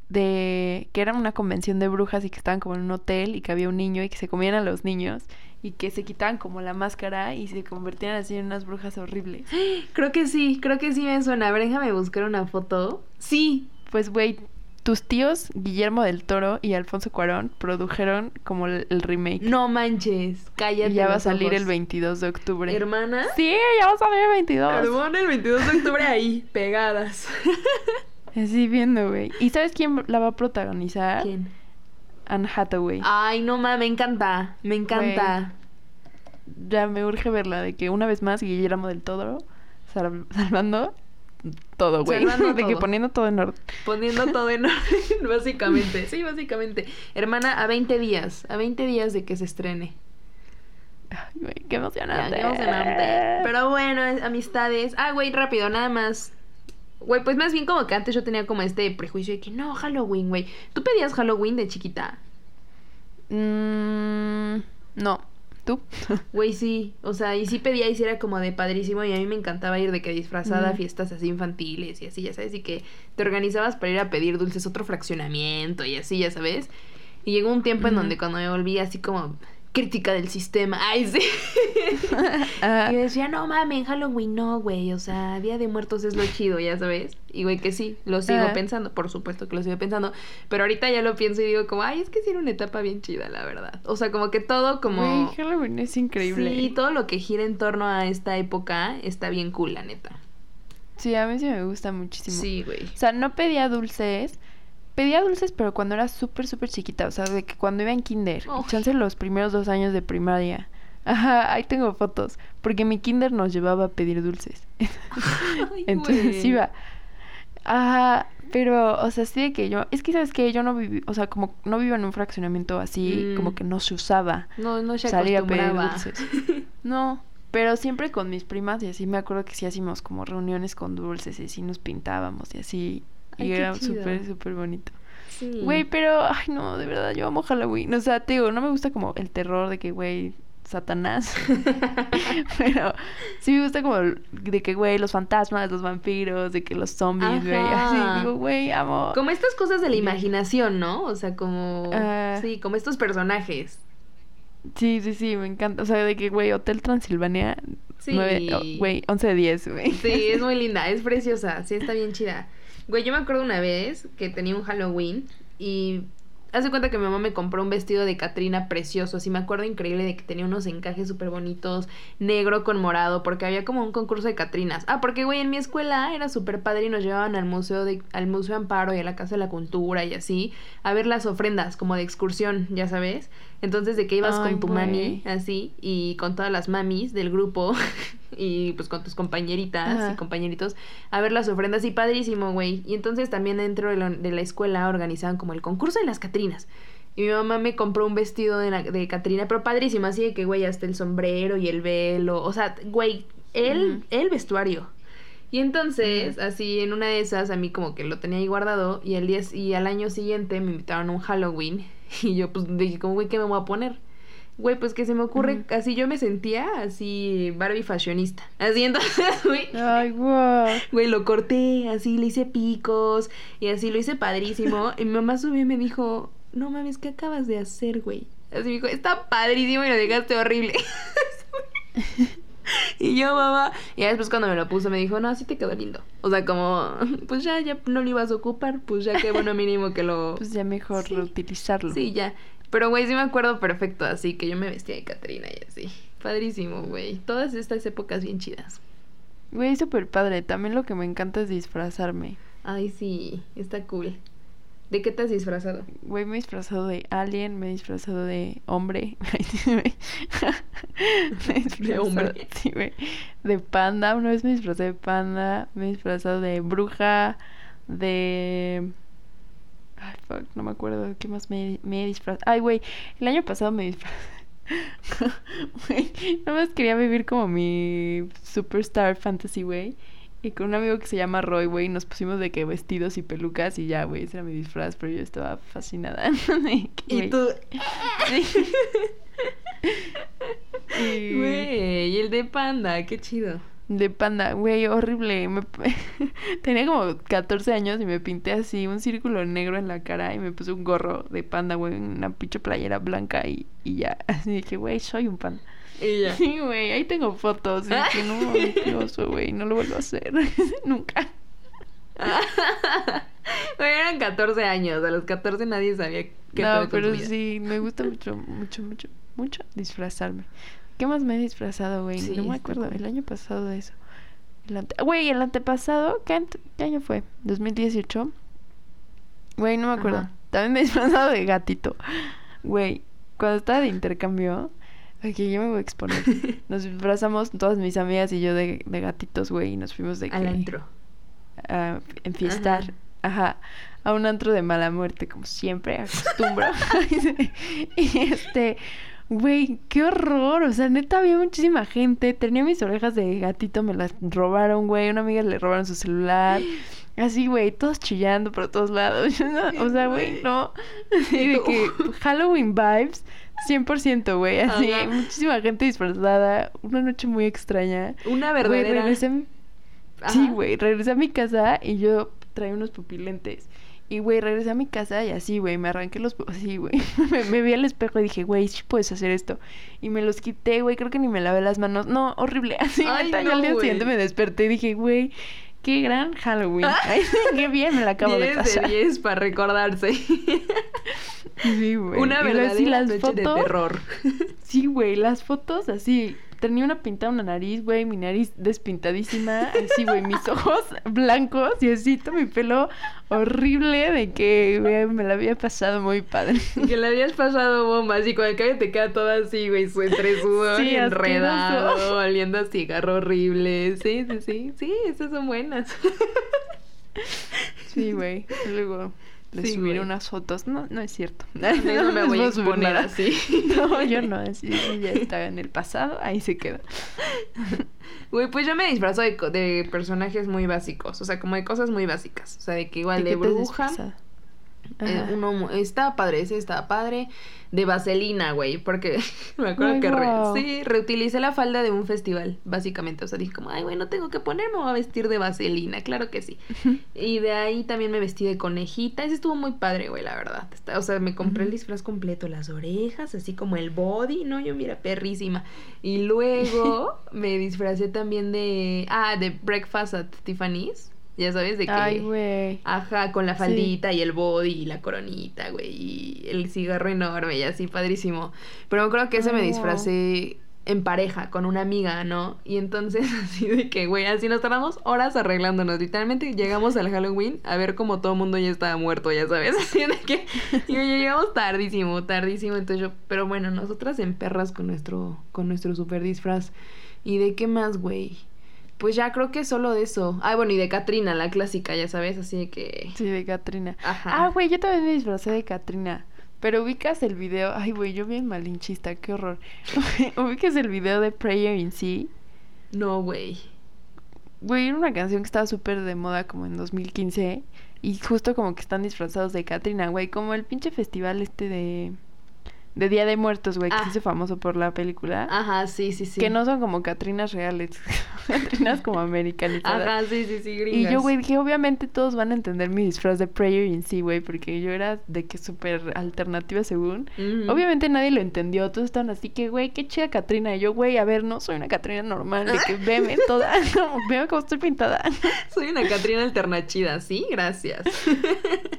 de que era una convención de brujas y que estaban como en un hotel y que había un niño y que se comían a los niños y que se quitaban como la máscara y se convertían así en unas brujas horribles. Creo que sí, creo que sí me suena. A ver, déjame buscar una foto. Sí. Pues güey, tus tíos Guillermo del Toro y Alfonso Cuarón produjeron como el, el remake. No manches, cállate. y ya va a salir ojos. el 22 de octubre. ¿Hermana? Sí, ya va a salir el 22. Hermana, el 22 de octubre ahí, pegadas. Así viendo, güey. ¿Y sabes quién la va a protagonizar? ¿Quién? Anne Hathaway. Ay, no mames, me encanta, me encanta. Ya me urge verla, de que una vez más Guillermo del Toro sal- salvando todo, güey. Salvando De que poniendo todo en orden. Poniendo todo en orden, básicamente. Sí, básicamente. Hermana, a 20 días, a 20 días de que se estrene. Ay, güey, qué Ya, emocionante. qué emocionante. Pero bueno, es- amistades. Ah, güey, rápido, nada más. Güey, pues más bien como que antes yo tenía como este prejuicio de que no, Halloween, güey. ¿Tú pedías Halloween de chiquita? Mm, no. ¿Tú? Güey, sí. O sea, y sí pedía y sí era como de padrísimo. Y a mí me encantaba ir de que disfrazada a Mm. fiestas así infantiles y así, ya sabes. Y que te organizabas para ir a pedir dulces otro fraccionamiento y así, ya sabes. Y llegó un tiempo en donde cuando me volví así como crítica del sistema. Ay, sí. Y decía, no mames, Halloween no, güey. O sea, Día de Muertos es lo chido, ya sabes. Y güey, que sí, lo sigo pensando. Por supuesto que lo sigo pensando. Pero ahorita ya lo pienso y digo, como, ay, es que sí era una etapa bien chida, la verdad. O sea, como que todo, como. Güey, Halloween es increíble. Sí, todo lo que gira en torno a esta época está bien cool, la neta. Sí, a mí sí me gusta muchísimo. Sí, güey. O sea, no pedía dulces. Pedía dulces, pero cuando era súper, súper chiquita. O sea, de que cuando iba en kinder. Uy. Chance los primeros dos años de primaria. Ajá, ahí tengo fotos. Porque mi kinder nos llevaba a pedir dulces. Ay, Entonces iba. Ajá, pero, o sea, sí de que yo... Es que, ¿sabes que Yo no viví... O sea, como no vivo en un fraccionamiento así, Mm. como que no se usaba No, no se salir a pedir dulces. No, pero siempre con mis primas y así me acuerdo que sí hacíamos como reuniones con dulces y así nos pintábamos y así. Ay, y era súper, súper bonito. Sí. Güey, pero, ay no, de verdad, yo amo Halloween. O sea, te digo, no me gusta como el terror de que, güey, Satanás. pero sí me gusta como de que, güey, los fantasmas, los vampiros, de que los zombies, güey. Así, digo, güey, amo. Como estas cosas de la imaginación, ¿no? O sea, como... Ah. Sí, como estos personajes. Sí, sí, sí, me encanta. O sea, de que, güey, Hotel Transilvania, Sí. oh, güey, 11 de 10, güey. Sí, es muy linda, es preciosa, sí, está bien chida. Güey, yo me acuerdo una vez que tenía un Halloween y hace cuenta que mi mamá me compró un vestido de Catrina precioso, así me acuerdo increíble de que tenía unos encajes súper bonitos, negro con morado, porque había como un concurso de Catrinas. Ah, porque güey, en mi escuela era súper padre y nos llevaban al museo de, al Museo Amparo y a la Casa de la Cultura y así, a ver las ofrendas, como de excursión, ya sabes. Entonces de que ibas Ay, con tu mami, así, y con todas las mamis del grupo, y pues con tus compañeritas Ajá. y compañeritos, a ver las ofrendas, y padrísimo, güey. Y entonces también dentro de la, de la escuela organizaban como el concurso de las Catrinas. Y mi mamá me compró un vestido de, la- de Catrina, pero padrísimo, así de que, güey, hasta el sombrero y el velo, o sea, güey, el, el vestuario. Y entonces, así en una de esas, a mí como que lo tenía ahí guardado, y, el día, y al año siguiente me invitaron a un Halloween, y yo pues dije, como, güey, ¿qué me voy a poner? Güey, pues que se me ocurre, Ujú. así yo me sentía así Barbie fashionista. Así entonces, güey. Ay, wow. Güey, lo corté, así le hice picos y así lo hice padrísimo. Y mi mamá subió y me dijo, no mames, ¿qué acabas de hacer, güey? Así me dijo, está padrísimo y lo dejaste horrible. y yo, mamá, y ya después cuando me lo puso me dijo, no, así te quedó lindo. O sea, como, pues ya, ya no lo ibas a ocupar, pues ya que bueno, mínimo que lo... Pues ya mejor Sí. reutilizarlo. Sí, ya. Pero, güey, sí me acuerdo perfecto, así que yo me vestía de Catrina y así. Padrísimo, güey. Todas estas épocas bien chidas. Güey, súper padre. También lo que me encanta es disfrazarme. Ay, sí, está cool. ¿De qué te has disfrazado? Güey, me he disfrazado de alien, me he disfrazado de hombre. me he disfrazado- hombre. Sí, güey. De panda. Una vez me disfrazé de panda. Me he disfrazado de bruja. De. Ay, fuck, no me acuerdo. ¿Qué más me, me he disfrazado? Ay, güey. El año pasado me disfrazé. Güey, nada más quería vivir como mi superstar fantasy, güey. Y con un amigo que se llama Roy, güey, nos pusimos de que vestidos y pelucas y ya, güey, ese era mi disfraz, pero yo estaba fascinada. Que, Y tú... Güey, y el de panda, qué chido. De panda, güey, horrible. Me... Tenía como 14 años y me pinté así un círculo negro en la cara y me puse un gorro de panda, güey, una pinche playera blanca y, y ya. Así dije, güey, soy un panda. Y ya. Sí, güey, ahí tengo fotos. Y que no, oso, güey, no lo vuelvo a hacer. Nunca. Güey, eran 14 años. A los 14 nadie sabía qué pedo No, pero sí, me gusta mucho, mucho, mucho, mucho disfrazarme. ¿Qué más me he disfrazado, güey? Sí, no me acuerdo. El año pasado de eso. El ante- Güey, el antepasado, ¿qué, ante- qué año fue? ¿2018? Güey, no me acuerdo. Ajá. También me he disfrazado de gatito. Güey, cuando estaba de intercambio, aquí yo me voy a exponer. Nos disfrazamos todas mis amigas y yo de, de gatitos, güey, y nos fuimos de Al que- antro. a enfiestar. Ajá. A un antro de mala muerte, como siempre, acostumbro. y este, güey, qué horror. O sea, neta, había muchísima gente. Tenía mis orejas de gatito, me las robaron, güey. Una amiga le robaron su celular. Así, güey, todos chillando por todos lados. O sea, güey, no. Y de que Halloween vibes, 100%, güey. Así, Ajá. muchísima gente disfrazada. Una noche muy extraña. Una verdadera. regresé a mi- Sí, güey, regresé a mi casa y yo traía unos pupilentes. Y, güey, regresé a mi casa y así, güey, me arranqué los... Así, güey, me, me vi al espejo y dije, güey, sí puedes hacer esto. Y me los quité, güey, creo que ni me lavé las manos. No, horrible. Así, Ay, no, al día siguiente me desperté y dije, güey, qué gran Halloween. Ay, qué bien me la acabo de 10 de pasar. 10 para recordarse. Sí, güey. Una verdadera así las noche de fotos- terror. Sí, güey, las fotos así. Tenía una pintada una nariz, güey, mi nariz despintadísima, así, güey, mis ojos blancos y así todo mi pelo horrible de que, güey, me la había pasado muy padre. que le habías pasado bombas y cuando el cabello te queda todo así, güey, su entre sudor Sí, y enredado, oliendo a cigarro horrible. Sí, sí, sí. Sí, esas son buenas. Sí, güey. Luego les Sí, subiré güey. unas fotos. No, no es cierto. No, no me voy a exponer nada. así. No, yo no, así ya está en el pasado, ahí se queda. Güey, pues yo me disfrazo de, de personajes muy básicos. O sea, como de cosas muy básicas. O sea, de que igual de, has bruja. Eh, uno estaba padre, ese estaba padre. De vaselina, güey. Porque me acuerdo Ay, que re- sí, reutilicé la falda de un festival, básicamente. O sea, dije como, ay, güey, no tengo que ponerme, me voy a vestir de vaselina. Claro que sí. Y de ahí también me vestí de conejita. Ese estuvo muy padre, güey, la verdad. O sea, me compré el disfraz completo, las orejas, así como el body, ¿no? Yo, mira, perrísima. Y luego me disfracé también de. Ah, de Breakfast at Tiffany's. Ya sabes, de que. Ay, güey. Ajá, con la Sí. faldita y el body y la coronita, güey. Y el cigarro enorme y así, padrísimo. Pero me acuerdo que ese me disfracé en pareja, con una amiga, ¿no? Y entonces, así de que, güey, así nos tardamos horas arreglándonos. Literalmente llegamos al Halloween a ver como todo el mundo ya estaba muerto, ya sabes. Así de que y llegamos tardísimo, tardísimo. Entonces yo, pero bueno, nosotras en perras con nuestro, con nuestro super disfraz. ¿Y de qué más, güey? Pues ya creo que solo de eso. Ah, bueno, y de Katrina, la clásica, ya sabes, así de que. Sí, de Katrina. Ajá. Ah, güey, yo también me disfracé de Katrina. Pero ubicas el video. Ay, güey, yo bien malinchista, qué horror. ubicas el video de Prayer in Sea. No, güey. Güey, era una canción que estaba súper de moda como en 2015. Y justo como que están disfrazados de Katrina, güey. Como el pinche festival este de. De Día de Muertos, güey, que Ah. se hizo famoso por la película. Ajá, sí, sí, sí. Que no son como Catrinas reales. Catrinas como americanizadas. Ajá, sí, sí, sí, Y gringas. yo, güey, dije, obviamente todos van a entender mi disfraz de Prayer in Sea, güey, porque yo era de que súper alternativa según. Obviamente nadie lo entendió, todos estaban así que, güey, qué chida Catrina. Y yo, güey, a ver, no soy una Catrina normal, de que veme toda, como, veme cómo estoy pintada. Soy una Catrina alternachida, sí, gracias.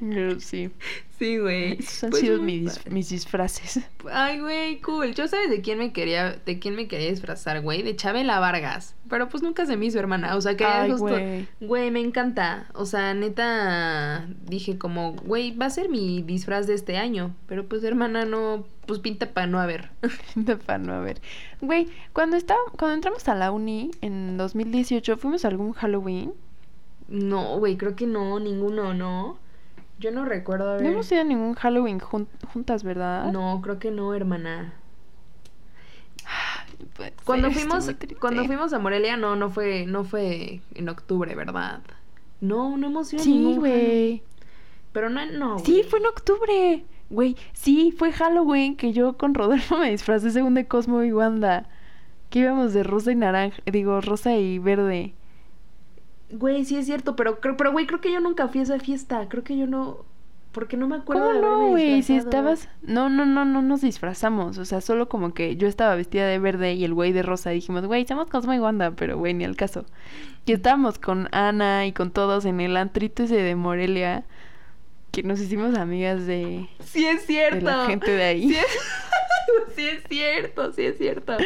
Pero sí, sí, güey. han Pues sido mis, padre. mis disfraces. Ay, güey, cool. Yo sabes de quién me quería, de quién me quería disfrazar, güey, de Chabela Vargas. Pero pues nunca se me hizo hermana. O sea que Ay, justo, güey. güey, me encanta. O sea, neta, dije como, güey, va a ser mi disfraz de este año. Pero pues hermana no, pues pinta para no haber. De fan, no, a ver. Güey, cuando estaba, cuando entramos a la uni en 2018, ¿fuimos a algún Halloween? No, güey, creo que no, ninguno, no. Yo no recuerdo haber. No hemos ido a ningún Halloween jun- juntas, ¿verdad? No, creo que no, hermana. Pues, Cuando fuimos, cuando fuimos a Morelia, no, no fue, no fue en octubre, ¿verdad? No, no hemos ido a Sí, güey. Pero no, no. Sí, fue en octubre. Güey, sí, fue Halloween que yo con Rodolfo me disfrazé según de Cosmo y Wanda. Que íbamos de rosa y naranja, digo, rosa y verde. Güey, sí es cierto, pero creo, pero güey, creo que yo nunca fui a esa fiesta. Creo que yo no. Porque no me acuerdo ¿Cómo de no, güey? Si estabas... No, no, no, no nos disfrazamos. O sea, solo como que yo estaba vestida de verde y el güey de rosa. Dijimos, güey, somos Cosmo y Wanda, pero güey, ni al caso. Y estábamos con Ana y con todos en el antrito ese de Morelia. Que nos hicimos amigas de, Sí es cierto. de la gente de ahí. Sí es, sí es cierto, sí es cierto.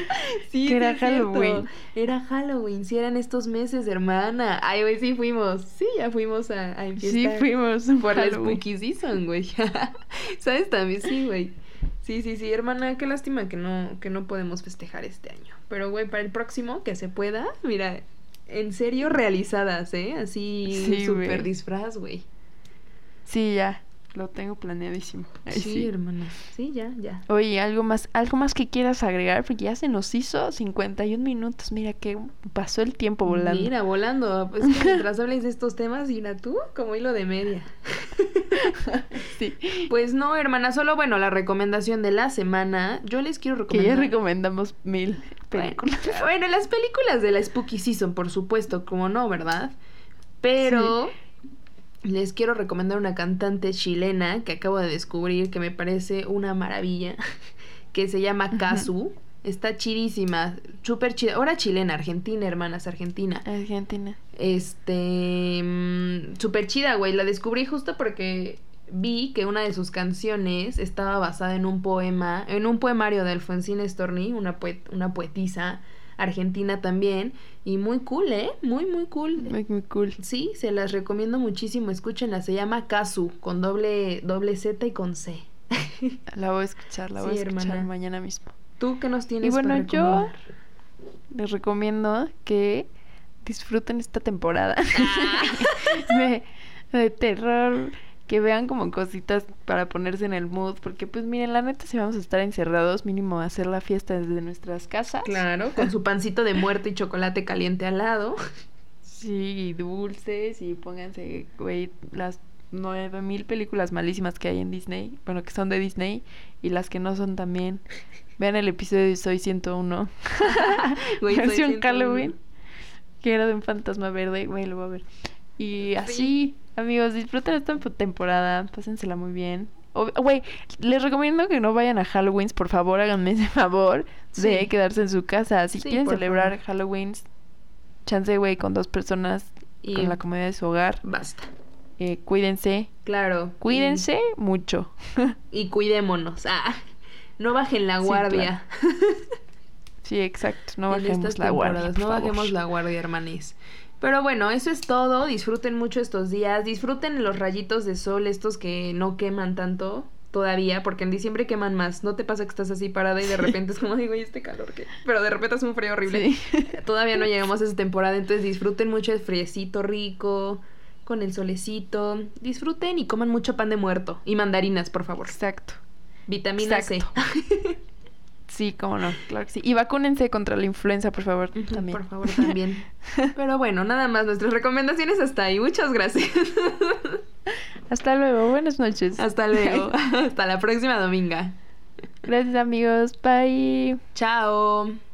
Sí, Que sí era es cierto. Halloween. Era Halloween, sí eran estos meses, hermana. Ay, güey, sí fuimos. Sí, ya fuimos a, a Sí, fuimos. Por la. Spooky Season, güey. ¿Sabes? También sí, güey. Sí, sí, sí, hermana, qué lástima que no, que no podemos festejar este año. Pero, güey, para el próximo, que se pueda, mira, en serio, realizadas, ¿eh? Así, Sí, súper disfraz, güey. Sí, ya. Lo tengo planeadísimo. Ay, Sí, sí. hermana. Sí, ya, ya. Oye, algo más, algo más que quieras agregar, porque ya se nos hizo 51 minutos. Mira que pasó el tiempo volando. Mira, volando. Pues que mientras hables de estos temas, mira tú, como hilo de media. Sí. Pues no, hermana, solo bueno, la recomendación de la semana. Yo les quiero Que ya recomendar. recomendamos mil películas. Bueno, bueno, las películas de la Spooky Season, por supuesto, como no, ¿verdad? Pero les quiero recomendar una cantante chilena que acabo de descubrir que me parece una maravilla, que se llama Kazu. Está chidísima, súper chida. Ahora chilena, argentina, hermanas, argentina. Argentina. Este. mm, Súper chida, güey. La descubrí justo porque vi que una de sus canciones estaba basada en un poema, en un poemario de Alfonsina Storni, una, poet- una poetisa argentina también. Y muy cool, ¿eh? Muy, muy cool. Muy, muy cool. Sí, se las recomiendo muchísimo. Escúchenla. Se llama Kazu, con doble, doble Z y con C. La voy a escuchar, la voy Sí, a escuchar hermana. mañana mismo. ¿Tú qué nos tienes Y bueno, para yo les recomiendo que disfruten esta temporada de, de terror, que vean como cositas para ponerse en el mood, porque pues miren, la neta si vamos a estar encerrados, mínimo hacer la fiesta desde nuestras casas. Claro, con su pancito de muerte y chocolate caliente al lado. Sí, y dulces y pónganse, güey, las nueve mil películas malísimas que hay en Disney, bueno, que son de Disney y las que no son también. Vean el episodio de Soy 101, Güey, versión 101. Halloween, que era de un fantasma verde, güey, lo voy a ver. Y así, amigos, disfruten esta temporada, pásensela muy bien. Güey, les recomiendo que no vayan a Halloween, por favor, háganme ese favor de Sí. quedarse en su casa. Si Sí, quieren celebrar. Halloween, chance, güey, con dos personas Y con la comodidad de su hogar. basta. Eh, cuídense, Claro. cuídense mucho. Y, cuidémonos. Ah, no bajen la Sí, guardia. sí, exacto, no en bajemos la guardia. No favor. bajemos la guardia, hermanis. Pero bueno, eso es todo. Disfruten mucho estos días. Disfruten los rayitos de sol, estos que no queman tanto todavía, porque en diciembre queman más. No te pasa que estás así parada y de repente es como digo, ¿y este calor qué? Pero de repente hace un frío horrible. Sí. Todavía no llegamos a esa temporada, entonces disfruten mucho el friecito rico, con el solecito. Disfruten y coman mucho pan de muerto. Y mandarinas, por favor. Exacto. Vitamina Exacto. C. Sí, cómo no, claro que sí. Y vacúnense contra la influenza, por favor, también. Por favor, también. Pero bueno, nada más. Nuestras recomendaciones hasta ahí. Muchas gracias. Hasta luego, buenas noches. Hasta luego. Hasta la próxima dominga. Gracias amigos, bye. Chao.